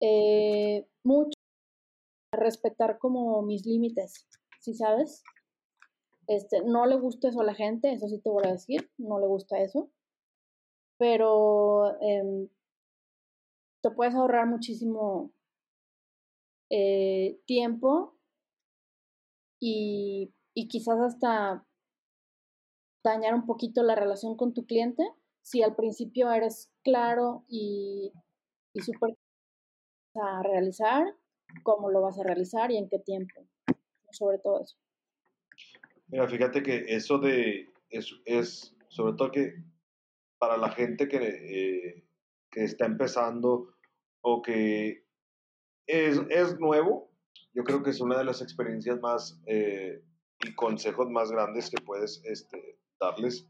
eh, mucho respetar como mis límites, ¿sí sabes? Este, no le gusta eso a la gente, eso sí te voy a decir, no le gusta eso, pero em, te puedes ahorrar muchísimo eh, tiempo y, y quizás hasta dañar un poquito la relación con tu cliente si al principio eres claro y, y súper a realizar, cómo lo vas a realizar y en qué tiempo, sobre todo eso. Mira, fíjate que eso de, es, es sobre todo que para la gente que, eh, que está empezando o que es, es, nuevo, yo creo que es una de las experiencias más eh, y consejos más grandes que puedes este, darles.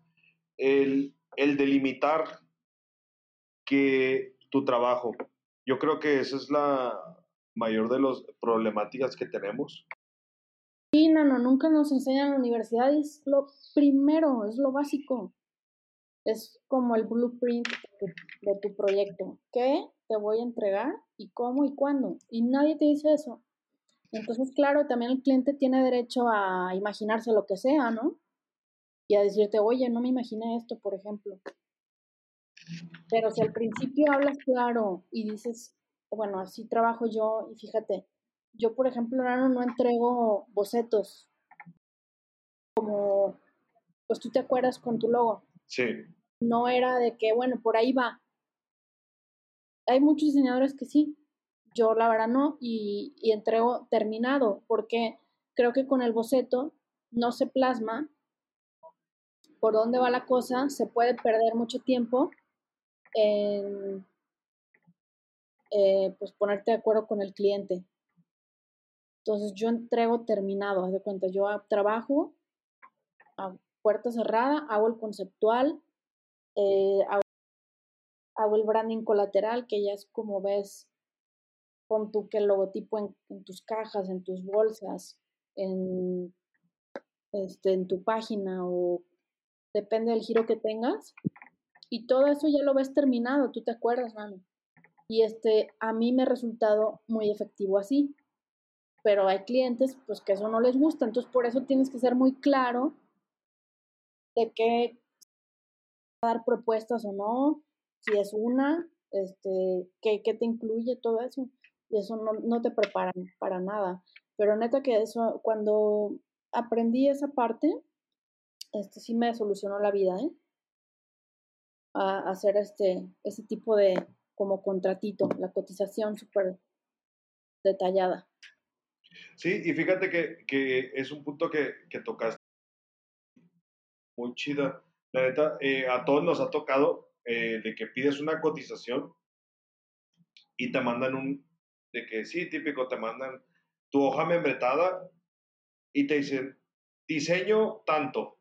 El, el delimitar que tu trabajo, yo creo que esa es la mayor de las problemáticas que tenemos. Sí, no, no, nunca nos enseñan en la universidad, es lo primero, es lo básico. Es como el blueprint de tu, proyecto. ¿Qué te voy a entregar y cómo y cuándo? Y nadie te dice eso. Entonces, claro, también el cliente tiene derecho a imaginarse lo que sea, ¿no? Y a decirte, oye, no me imaginé esto, por ejemplo. Pero si al principio hablas claro y dices, bueno, así trabajo yo, y fíjate, yo por ejemplo ahora no entrego bocetos como, pues tú te acuerdas con tu logo. Sí. No era de que, bueno, por ahí va. Hay muchos diseñadores que sí, yo la verdad no, y, y entrego terminado, porque creo que con el boceto no se plasma por dónde va la cosa, se puede perder mucho tiempo en eh, pues ponerte de acuerdo con el cliente. Entonces yo entrego terminado, haz de cuenta, yo trabajo a puerta cerrada, hago el conceptual, eh, hago, el branding colateral, que ya es como ves, pon tú que el logotipo en, en tus cajas, en tus bolsas, en, este, en tu página o depende del giro que tengas. Y todo eso ya lo ves terminado, tú te acuerdas, mano. Y este, a mí me ha resultado muy efectivo así. Pero hay clientes, pues que eso no les gusta. Entonces, por eso tienes que ser muy claro de qué dar propuestas o no, si es una, este, qué, qué te incluye todo eso. Y eso no, no te preparan para nada. Pero neta que eso, cuando aprendí esa parte, este sí me solucionó la vida, ¿eh? A hacer este, ese tipo de, como contratito, la cotización súper detallada. Sí, y fíjate que, que es un punto que, que, tocaste muy chida. La neta, eh, a todos nos ha tocado eh, de que pides una cotización y te mandan un, de que sí, típico, te mandan tu hoja membretada y te dicen, diseño tanto,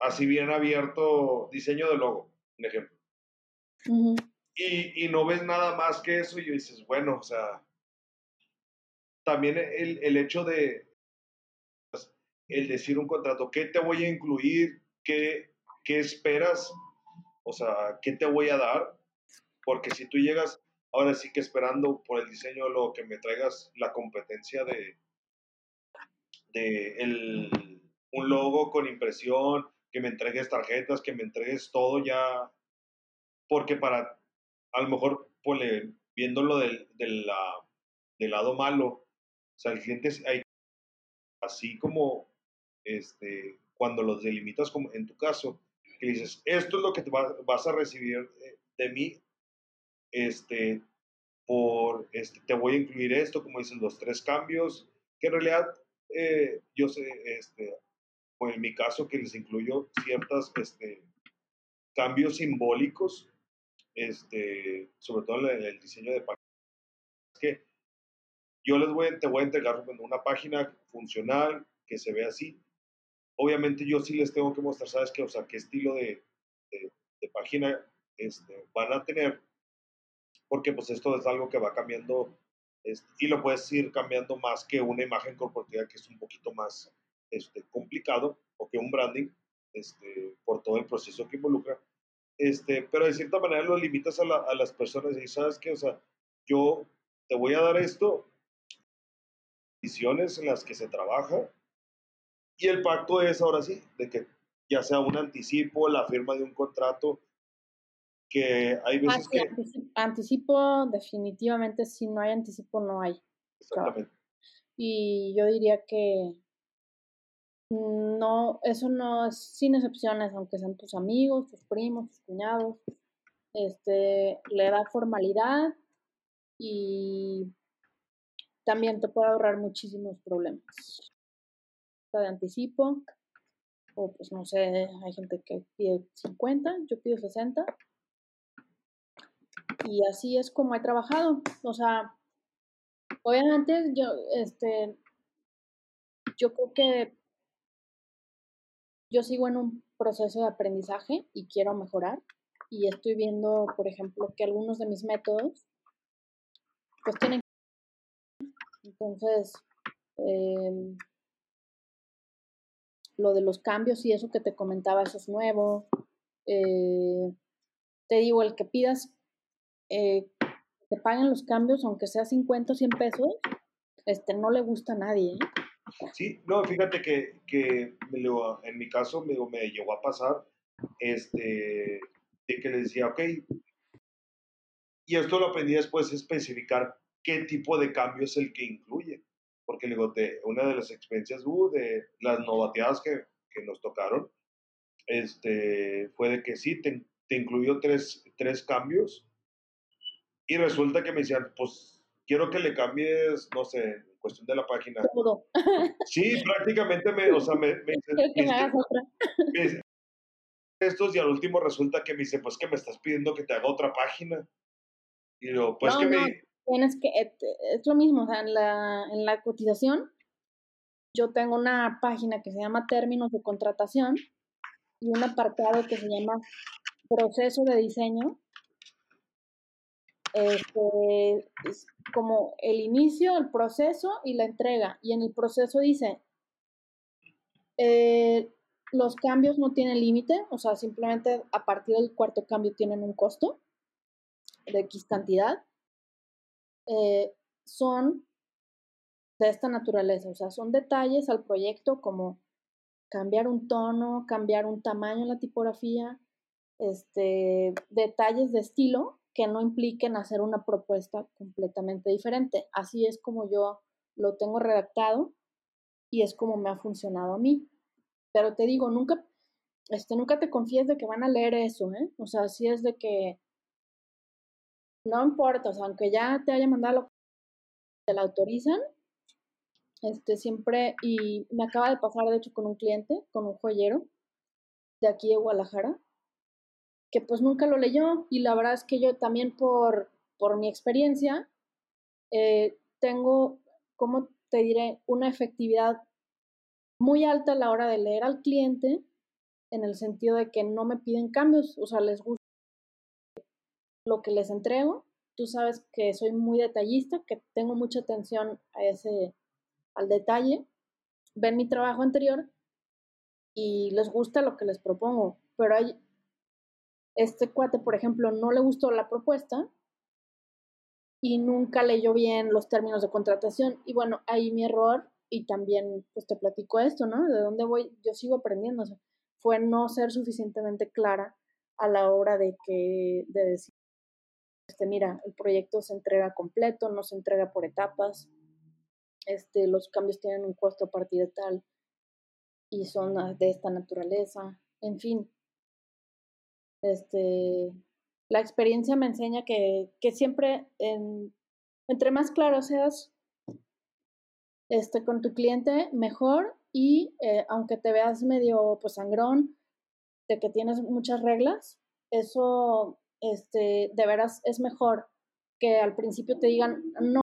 así bien abierto, diseño de logo, un ejemplo. y, y, no ves nada más que eso y dices, bueno, o sea, también el, el hecho de pues, el decir un contrato, ¿qué te voy a incluir? ¿Qué, ¿Qué esperas? O sea, ¿qué te voy a dar? Porque si tú llegas, ahora sí que esperando por el diseño lo que me traigas la competencia de, de el, un logo con impresión, que me entregues tarjetas, que me entregues todo ya, porque para, a lo mejor, pues, viéndolo del, del, del lado malo, o sea, el cliente hay así como, este, cuando los delimitas como en tu caso, que dices, esto es lo que vas a recibir de, mí, este, por, este, te voy a incluir esto, como dicen los tres cambios, que en realidad eh, yo sé, este, pues en mi caso que les incluyo ciertos este, cambios simbólicos, este, sobre todo en el, diseño de páginas, yo les voy, te voy a entregar una página funcional que se ve así. Obviamente yo sí les tengo que mostrar, ¿sabes qué? O sea, qué estilo de, de, página este, van a tener, porque pues esto es algo que va cambiando este, y lo puedes ir cambiando más que una imagen corporativa que es un poquito más este, complicado o que un branding este, por todo el proceso que involucra. Este, pero de cierta manera lo limitas a, a las personas y sabes que, o sea, yo te voy a dar esto, visiones en las que se trabaja y el pacto es ahora sí, de que ya sea un anticipo, la firma de un contrato, que hay ah, veces que... Anticipo, definitivamente, si no hay anticipo, no hay. Exactamente. Y yo diría que no, eso no es sin excepciones, aunque sean tus amigos, tus primos, tus cuñados, este, le da formalidad y también te puede ahorrar muchísimos problemas. De anticipo, o pues no sé, hay gente que pide 50, yo pido 60. Y así es como he trabajado. O sea, obviamente yo, este, yo creo que yo sigo en un proceso de aprendizaje y quiero mejorar y estoy viendo, por ejemplo, que algunos de mis métodos pues tienen entonces em, lo de los cambios y eso que te comentaba, eso es nuevo. Eh, te digo, el que pidas eh, te paguen los cambios, aunque sea 50 o 100 pesos, este, no le gusta a nadie. ¿eh? Sí, no, fíjate que, que en mi caso me, me llegó a pasar este, de que le decía, ok, y esto lo aprendí después, especificar qué tipo de cambio es el que incluye. Porque digo, de, una de las experiencias uh, de las novateadas que, que, nos tocaron este, fue de que sí, te, te incluyó tres, tres cambios y resulta que me decían, pues quiero que le cambies, no sé, cuestión de la página. Sí, prácticamente me, o sea, me, me, <laughs> me, estos y al último resulta que me dice, pues que me estás pidiendo que te haga otra página. Y yo, pues que me... Tienes que, eh, es lo mismo, o sea, en la, en la cotización yo tengo una página que se llama términos de contratación y un apartado que se llama proceso de diseño este, es como el inicio, el proceso y la entrega. Y en el proceso dice, eh, los cambios no tienen límite, o sea, simplemente a partir del cuarto cambio tienen un costo de X cantidad. Eh, son de esta naturaleza, o sea, son detalles al proyecto como cambiar un tono, cambiar un tamaño en la tipografía, este, detalles de estilo que no impliquen hacer una propuesta completamente diferente. Así es como yo lo tengo redactado y es como me ha funcionado a mí. Pero te digo, nunca, este, nunca te confíes de que van a leer eso, ¿eh? O sea, si es de que no importa, o sea, aunque ya te haya mandado lo te la autorizan, este, siempre, y me acaba de pasar, de hecho, con un cliente, con un joyero de aquí de Guadalajara, que pues nunca lo leyó y la verdad es que yo también por, por mi experiencia eh, tengo, como te diré, una efectividad muy alta a la hora de leer al cliente en el sentido de que no me piden cambios, o sea, les gusta lo que les entrego. Tú sabes que soy muy detallista, que tengo mucha atención a ese, al detalle. Ven mi trabajo anterior y les gusta lo que les propongo, pero hay este cuate, por ejemplo, no le gustó la propuesta y nunca leyó bien los términos de contratación. Y bueno, ahí mi error, y también pues te platico esto, ¿no? De dónde voy, yo sigo aprendiendo, fue no ser suficientemente clara a la hora de que, de decir, este, mira, el proyecto se entrega completo, no se entrega por etapas, este, los cambios tienen un costo a partir de tal. y son de esta naturaleza, en fin. Este, la experiencia me enseña que, que siempre, entre más claro seas este, con tu cliente, mejor y eh, aunque te veas medio pues sangrón, de que tienes muchas reglas, eso este, de veras es mejor que al principio te digan no,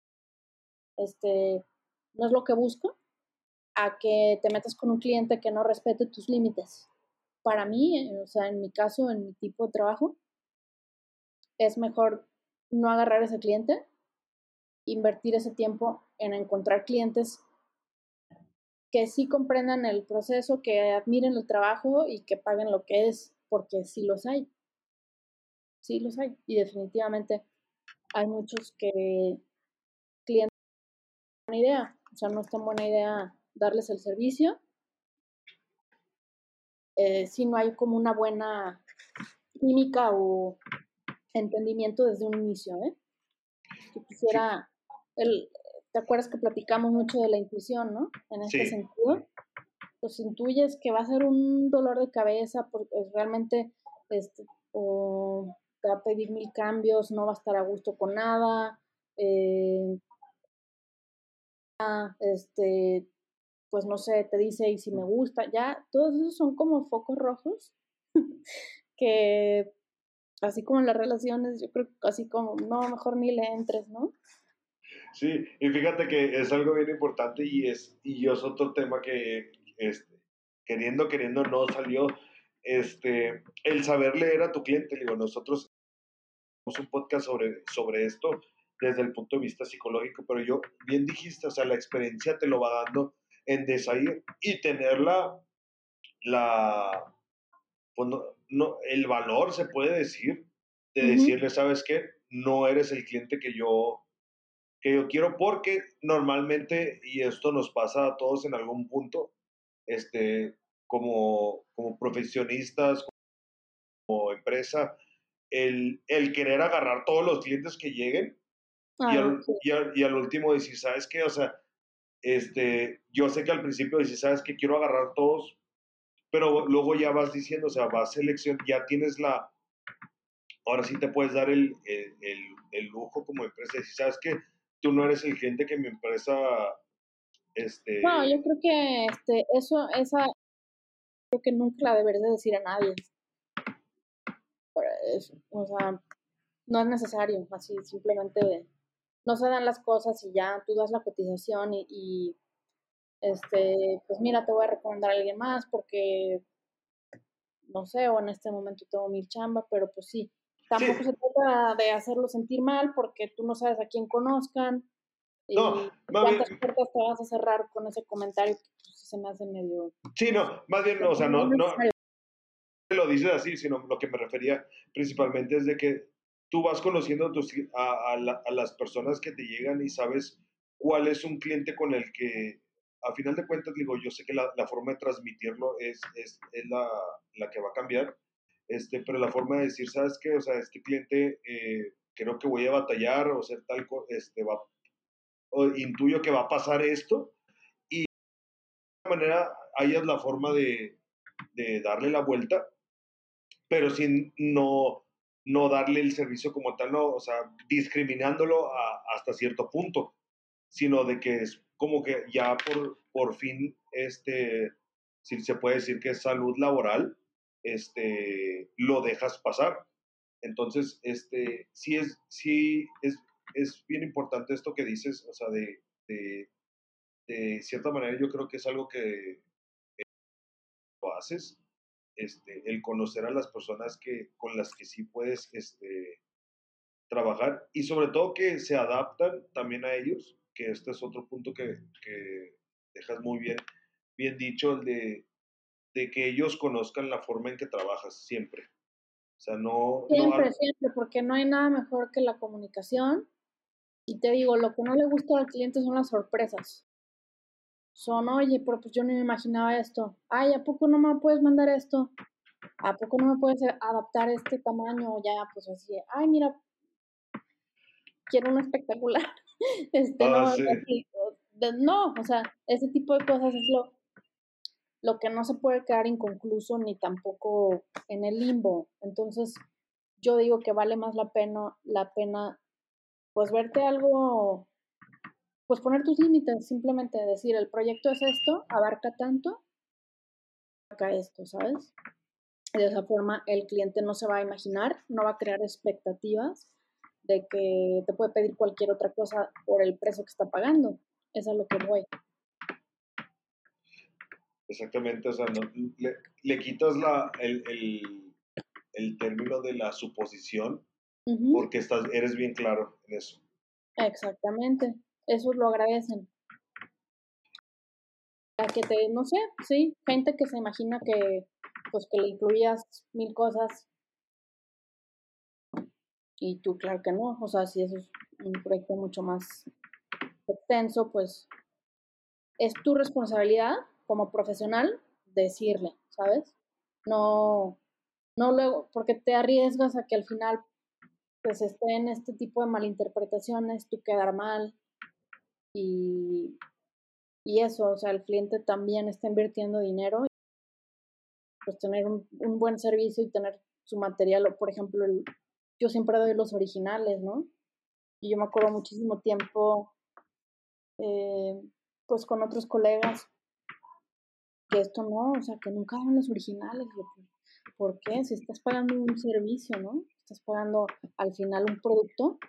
este, no es lo que busco, a que te metas con un cliente que no respete tus límites. Para mí, o sea, en mi caso, en mi tipo de trabajo, es mejor no agarrar ese cliente, invertir ese tiempo en encontrar clientes que sí comprendan el proceso, que admiren el trabajo y que paguen lo que es, porque sí los hay. Sí los hay. Y definitivamente hay muchos que clientes buena idea. O sea, no es tan buena idea darles el servicio eh, si no hay como una buena química o entendimiento desde un inicio. ¿eh? Yo quisiera, el, ¿te acuerdas que platicamos mucho de la intuición, ¿no? En este sentido, pues intuyes que va a ser un dolor de cabeza porque realmente este, o va a pedir mil cambios, no va a estar a gusto con nada, eh, este, pues no sé, te dice y si me gusta, ya, todos esos son como focos rojos <laughs> que así como las relaciones, yo creo que así como, no, mejor ni le entres, ¿no? Sí, y fíjate que es algo bien importante y es, y es otro tema que, este, queriendo, queriendo, no salió, este, el saber leer a tu cliente, digo, nosotros un podcast sobre, sobre esto desde el punto de vista psicológico, pero yo, bien dijiste, o sea, la experiencia te lo va dando en desair y tener la, la pues no, el valor, se puede decir, de decirle, ¿sabes qué? No eres el cliente que yo, que yo quiero porque normalmente, y esto nos pasa a todos en algún punto, este, como, como profesionistas, como empresa, el, el querer agarrar todos los clientes que lleguen y, al, y, y, al, último decir, ¿sabes qué? O sea, este, yo sé que al principio dices, sabes que quiero agarrar todos, pero luego ya vas diciendo, o sea, vas selección, ya tienes la, ahora sí te puedes dar el, el, el, lujo como empresa, si sabes que tú no eres el cliente que mi empresa, este... No, yo creo que este, eso, esa, creo que nunca la deberías decir a nadie. O sea, no es necesario, así simplemente no se dan las cosas y ya tú das la cotización y, este, pues mira, te voy a recomendar a alguien más porque, no sé, o en este momento tengo mil chamba, pero pues sí, tampoco se trata de hacerlo sentir mal porque tú no sabes a quién conozcan. No, y cuántas puertas te vas a cerrar con ese comentario que pues, se me hace medio... Sí, no, más bien, o sea, no, no, lo dices así, sino lo que me refería principalmente es de que tú vas conociendo a, las personas que te llegan y sabes cuál es un cliente con el que, a final de cuentas, digo, yo sé que la, forma de transmitirlo es, es, la, la, que va a cambiar, este, pero la forma de decir, ¿sabes qué? O sea, este cliente eh, creo que voy a batallar o ser tal, este, va, intuyo que va a pasar esto y de alguna manera hayas la forma de, de darle la vuelta, pero sin no no darle el servicio como tal, no, o sea, discriminándolo hasta cierto punto, sino de que es como que ya por, por fin, este, si se puede decir que es salud laboral, este, lo dejas pasar. Entonces, este, sí es, sí es, es bien importante esto que dices, o sea, de, de, de cierta manera yo creo que es algo que lo haces, este, el conocer a las personas que, con las que sí puedes este, trabajar y sobre todo que se adaptan también a ellos, que este es otro punto que, que dejas muy bien, bien dicho, el de, de, que ellos conozcan la forma en que trabajas siempre. O sea, no... Siempre, siempre, porque no hay nada mejor que la comunicación. Y te digo, lo que no le gusta al cliente son las sorpresas son, oye, pero pues yo no me imaginaba esto. Ay, ¿a poco no me puedes mandar esto? ¿A poco no me puedes adaptar este tamaño? Ya, pues así, ay, mira, quiero un espectacular. <laughs> Este, ah, no, no, o sea, ese tipo de cosas es lo, lo que no se puede quedar inconcluso ni tampoco en el limbo. Entonces, yo digo que vale más la pena, la pena, pues verte algo, pues poner tus límites, simplemente decir, el proyecto es esto, abarca tanto, abarca esto, ¿sabes? de esa forma el cliente no se va a imaginar, no va a crear expectativas de que te puede pedir cualquier otra cosa por el precio que está pagando. Es a lo que voy. Exactamente, o sea, le, quitas la, el, el, término de la suposición porque estás, eres bien claro en eso. Exactamente, eso lo agradecen. A que te, no sé, sí, gente que se imagina que pues que le incluyas mil cosas y tú claro que no, o sea, si eso es un proyecto mucho más extenso, pues es tu responsabilidad como profesional decirle, ¿sabes? No, no luego, porque te arriesgas a que al final pues esté en este tipo de malinterpretaciones, tú quedar mal y, y eso, o sea, el cliente también está invirtiendo dinero pues tener un, buen servicio y tener su material, por ejemplo, yo siempre doy los originales, ¿no? Y yo me acuerdo muchísimo tiempo, eh, pues con otros colegas, que esto no, o sea, que nunca dan los originales. ¿Por qué? Si estás pagando un servicio, ¿no? Estás pagando al final un producto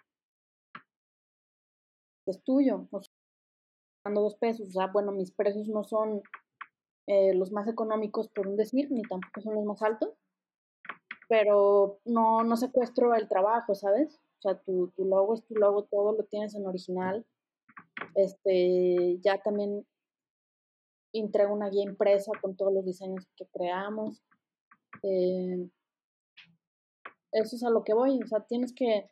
que es tuyo, o sea, dos pesos, o sea, bueno, mis precios no son eh, los más económicos por un decir, ni tampoco son los más altos, pero no, no secuestro el trabajo, ¿sabes? O sea, tu, tu logo es tu logo, todo lo tienes en original. Este, ya también entrego una guía impresa con todos los diseños que creamos. Eh, eso es a lo que voy, o sea, tienes que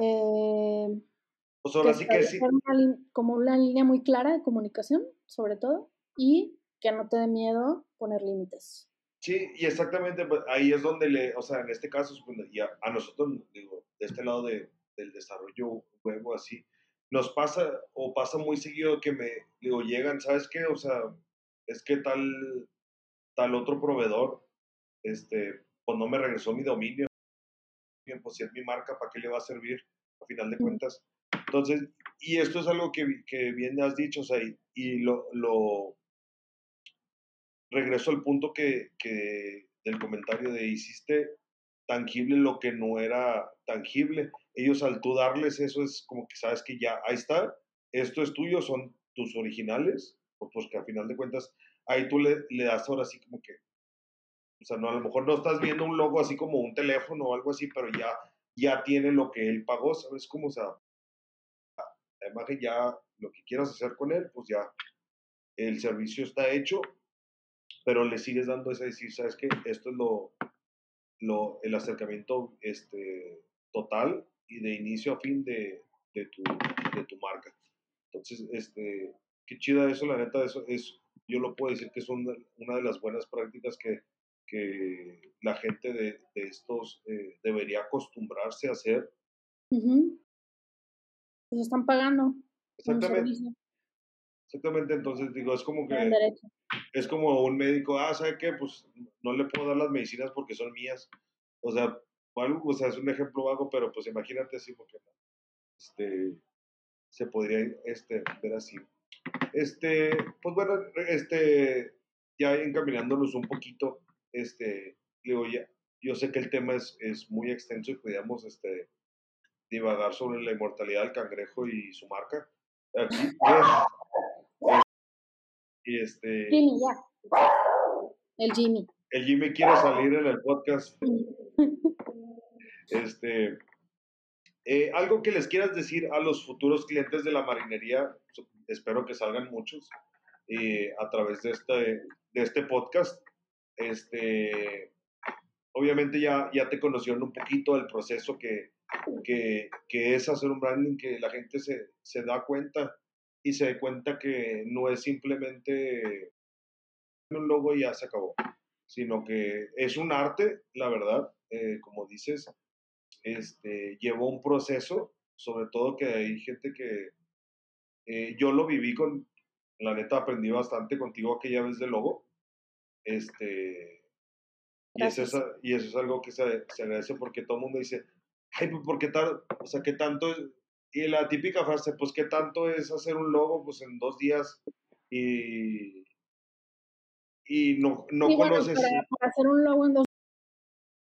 eh, pues ahora sí que sí. como una línea muy clara de comunicación, sobre todo, y que no te dé miedo poner límites. Sí, y exactamente, pues, ahí es donde le, o sea, en este caso, y a, nosotros, digo, de este lado de, del desarrollo juego así, nos pasa, o pasa muy seguido que me, digo, llegan, ¿sabes qué? O sea, es que tal, tal otro proveedor, este, pues no me regresó mi dominio, pues si es mi marca, ¿para qué le va a servir? A final de cuentas, entonces, y esto es algo que, que bien has dicho, o sea, y, lo, lo, regreso al punto que, que del comentario de hiciste tangible lo que no era tangible. Ellos al tú darles eso es como que sabes que ya, ahí está, esto es tuyo, son tus originales, pues que a final de cuentas ahí tú le, le das ahora así como que, o sea, no, a lo mejor no estás viendo un logo así como un teléfono o algo así, pero ya, ya tiene lo que él pagó, ¿sabes? Como, o sea, la imagen ya, lo que quieras hacer con él, pues ya el servicio está hecho, pero le sigues dando ese decir, ¿sabes qué? Esto es lo, lo, el acercamiento este, total y de inicio a fin de, de, tu, de tu marca. Entonces, este, qué chida eso, la neta, eso es, yo lo puedo decir que es una, una de las buenas prácticas que, que la gente de, de estos eh, debería acostumbrarse a hacer pues están pagando. Exactamente. Exactamente, entonces digo, es como que es como un médico, ah, ¿sabe qué? Pues no le puedo dar las medicinas porque son mías. O sea, algo, o sea, es un ejemplo vago, pero pues imagínate así, porque este, se podría este, ver así. Este, pues bueno, este, ya encaminándonos un poquito, este, digo, ya, yo sé que el tema es, es muy extenso y podríamos, este, divagar sobre la inmortalidad del cangrejo y su marca. y este. Jimmy, ya. El Jimmy. El Jimmy quiere salir en el podcast. <laughs> este. Eh, algo que les quieras decir a los futuros clientes de la marinería, espero que salgan muchos eh, a través de este, de este podcast. Este, obviamente ya, ya te conocieron un poquito el proceso que, que, que, es hacer un branding que la gente se, se da cuenta y se da cuenta que no es simplemente un logo y ya se acabó, sino que es un arte, la verdad, eh, como dices, este, llevó un proceso, sobre todo que hay gente que eh, yo lo viví con, la neta aprendí bastante contigo aquella vez de logo. Este, y eso, es, y eso es algo que se, se agradece porque todo el mundo dice, ay, pues, ¿por qué tal? O sea, ¿qué tanto? Y la típica frase, pues, ¿qué tanto es hacer un logo? Pues en dos días y, y no, no conoces. para, para, hacer un logo en dos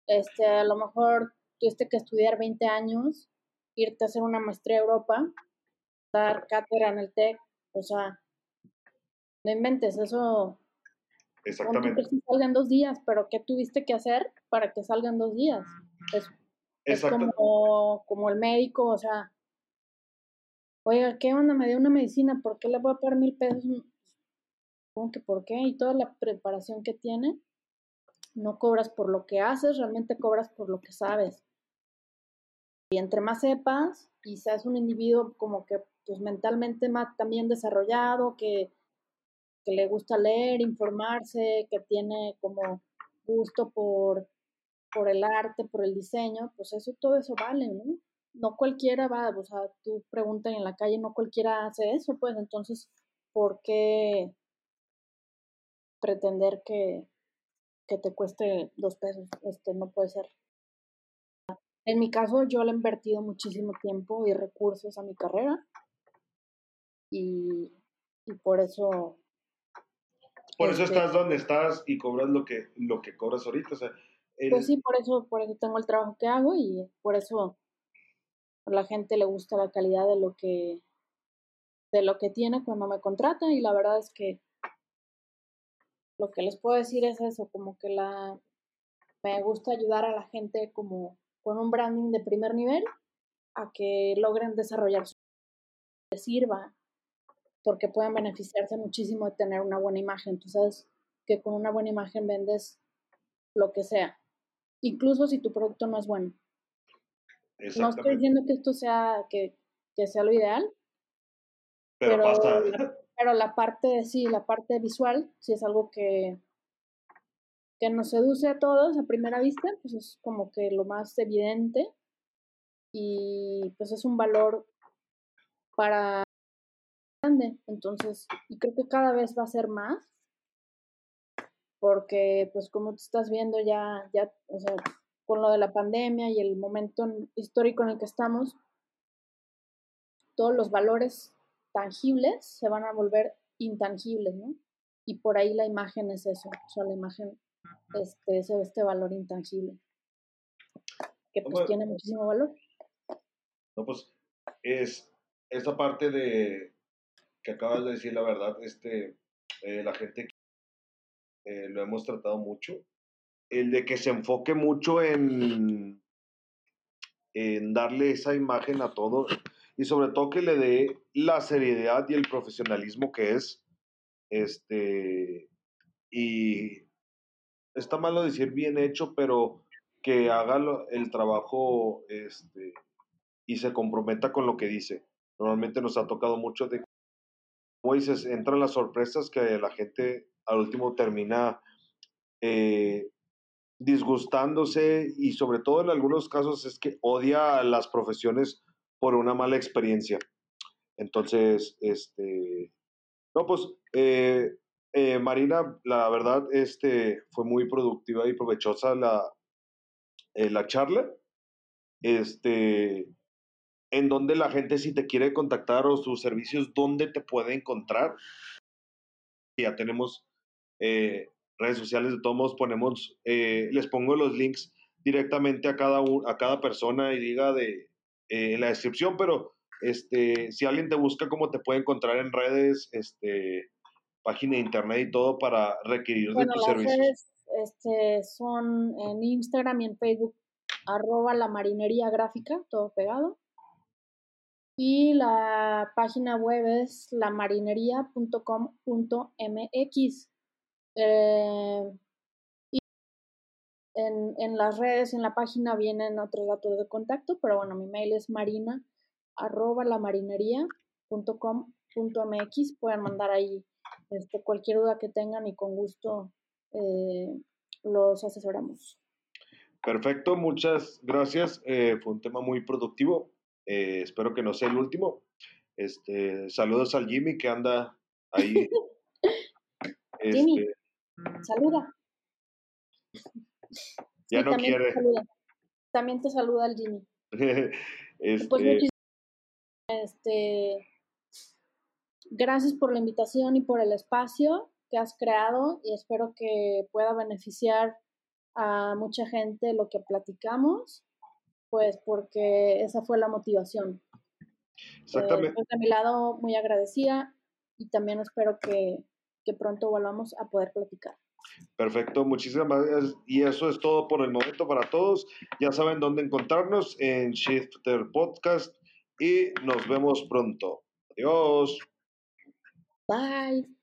este, a lo mejor tuviste que estudiar 20 años, irte a hacer una maestría a Europa, dar cátedra en el TEC, o sea, no inventes, eso. Exactamente. Que salga en dos días, pero ¿qué tuviste que hacer para que salga en dos días? Es, como, como el médico, o sea, oiga, ¿qué onda? Me dio una medicina, ¿por qué le voy a pagar mil pesos? ¿Cómo que por qué? Y toda la preparación que tiene, no cobras por lo que haces, realmente cobras por lo que sabes. Y entre más sepas y seas un individuo como que pues mentalmente más también desarrollado, que, que le gusta leer, informarse, que tiene como gusto por, por el arte, por el diseño, pues eso, todo eso vale, ¿no? No cualquiera va, o sea, tú preguntas en la calle, no cualquiera hace eso, pues entonces, ¿por qué pretender que, que te cueste dos pesos? Este, no puede ser. En mi caso, yo le he invertido muchísimo tiempo y recursos a mi carrera y, y por eso... Por eso este estás donde estás y cobras lo que, lo que cobras ahorita. O sea, Pues sí, por eso, por eso tengo el trabajo que hago y por eso a la gente le gusta la calidad de lo que de lo que tiene cuando me contrata y la verdad es que lo que les puedo decir es eso, como que la me gusta ayudar a la gente como con un branding de primer nivel a que logren desarrollar su sirva porque pueden beneficiarse muchísimo de tener una buena imagen. Tú sabes que con una buena imagen vendes lo que sea, incluso si tu producto no es bueno. No estoy diciendo que esto sea, que, que sea lo ideal, pero, pero, La, parte, sí, la parte visual, sí es algo que, que nos seduce a todos a primera vista, pues es como que lo más evidente y pues es un valor para entonces, y creo que cada vez va a ser más, porque pues como te estás viendo ya, ya, o sea, con lo de la pandemia y el momento histórico en el que estamos, todos los valores tangibles se van a volver intangibles, ¿no? Y por ahí la imagen es eso, o sea, la imagen este, es este valor intangible, que pues, tiene muchísimo valor. No, pues es esa parte de que acabas de decir la verdad, este, eh, la gente eh, lo hemos tratado mucho, el de que se enfoque mucho en, darle esa imagen a todo y sobre todo que le dé la seriedad y el profesionalismo que es, este, y está malo decir bien hecho, pero que haga el trabajo este, y se comprometa con lo que dice. Normalmente nos ha tocado mucho de como dices, entran las sorpresas que la gente al último termina eh, disgustándose y sobre todo en algunos casos es que odia a las profesiones por una mala experiencia. Entonces, este, no, pues, eh, eh, Marina, la verdad, este, fue muy productiva y provechosa la, la charla. Este, en donde la gente si te quiere contactar o sus servicios, ¿dónde te puede encontrar? Ya tenemos eh, redes sociales de todos ponemos, eh, les pongo los links directamente a cada, a cada persona y diga de, eh, en la descripción, pero este, si alguien te busca, ¿cómo te puede encontrar en redes, este, página de internet y todo para requerir de tus servicios? Redes, este, son en Instagram y en Facebook, arroba la marinería gráfica, todo pegado. Y la página web es lamarinería.com.mx. Eh, y en, en, las redes, en la página vienen otros datos de contacto, pero bueno, mi mail es marina arroba Pueden mandar ahí este, cualquier duda que tengan y con gusto eh, los asesoramos. Perfecto, muchas gracias. Eh, fue un tema muy productivo. Eh, espero que no sea el último. Este, saludos al Jimmy que anda Ahí. <laughs> Jimmy, este, saluda. ya Sí, no también te quiere. saluda. También te saluda el Jimmy. <laughs> este, Pues muchísimas este, gracias por la invitación y por el espacio que has creado y espero que pueda beneficiar a mucha gente lo que platicamos, pues porque esa fue la motivación. exactamente. Eh, pues de mi lado, muy agradecida y también espero que, que pronto volvamos a poder platicar. Perfecto, muchísimas gracias. Y eso es todo por el momento para todos. Ya saben dónde encontrarnos en Shifter Podcast y nos vemos pronto. Adiós. Bye.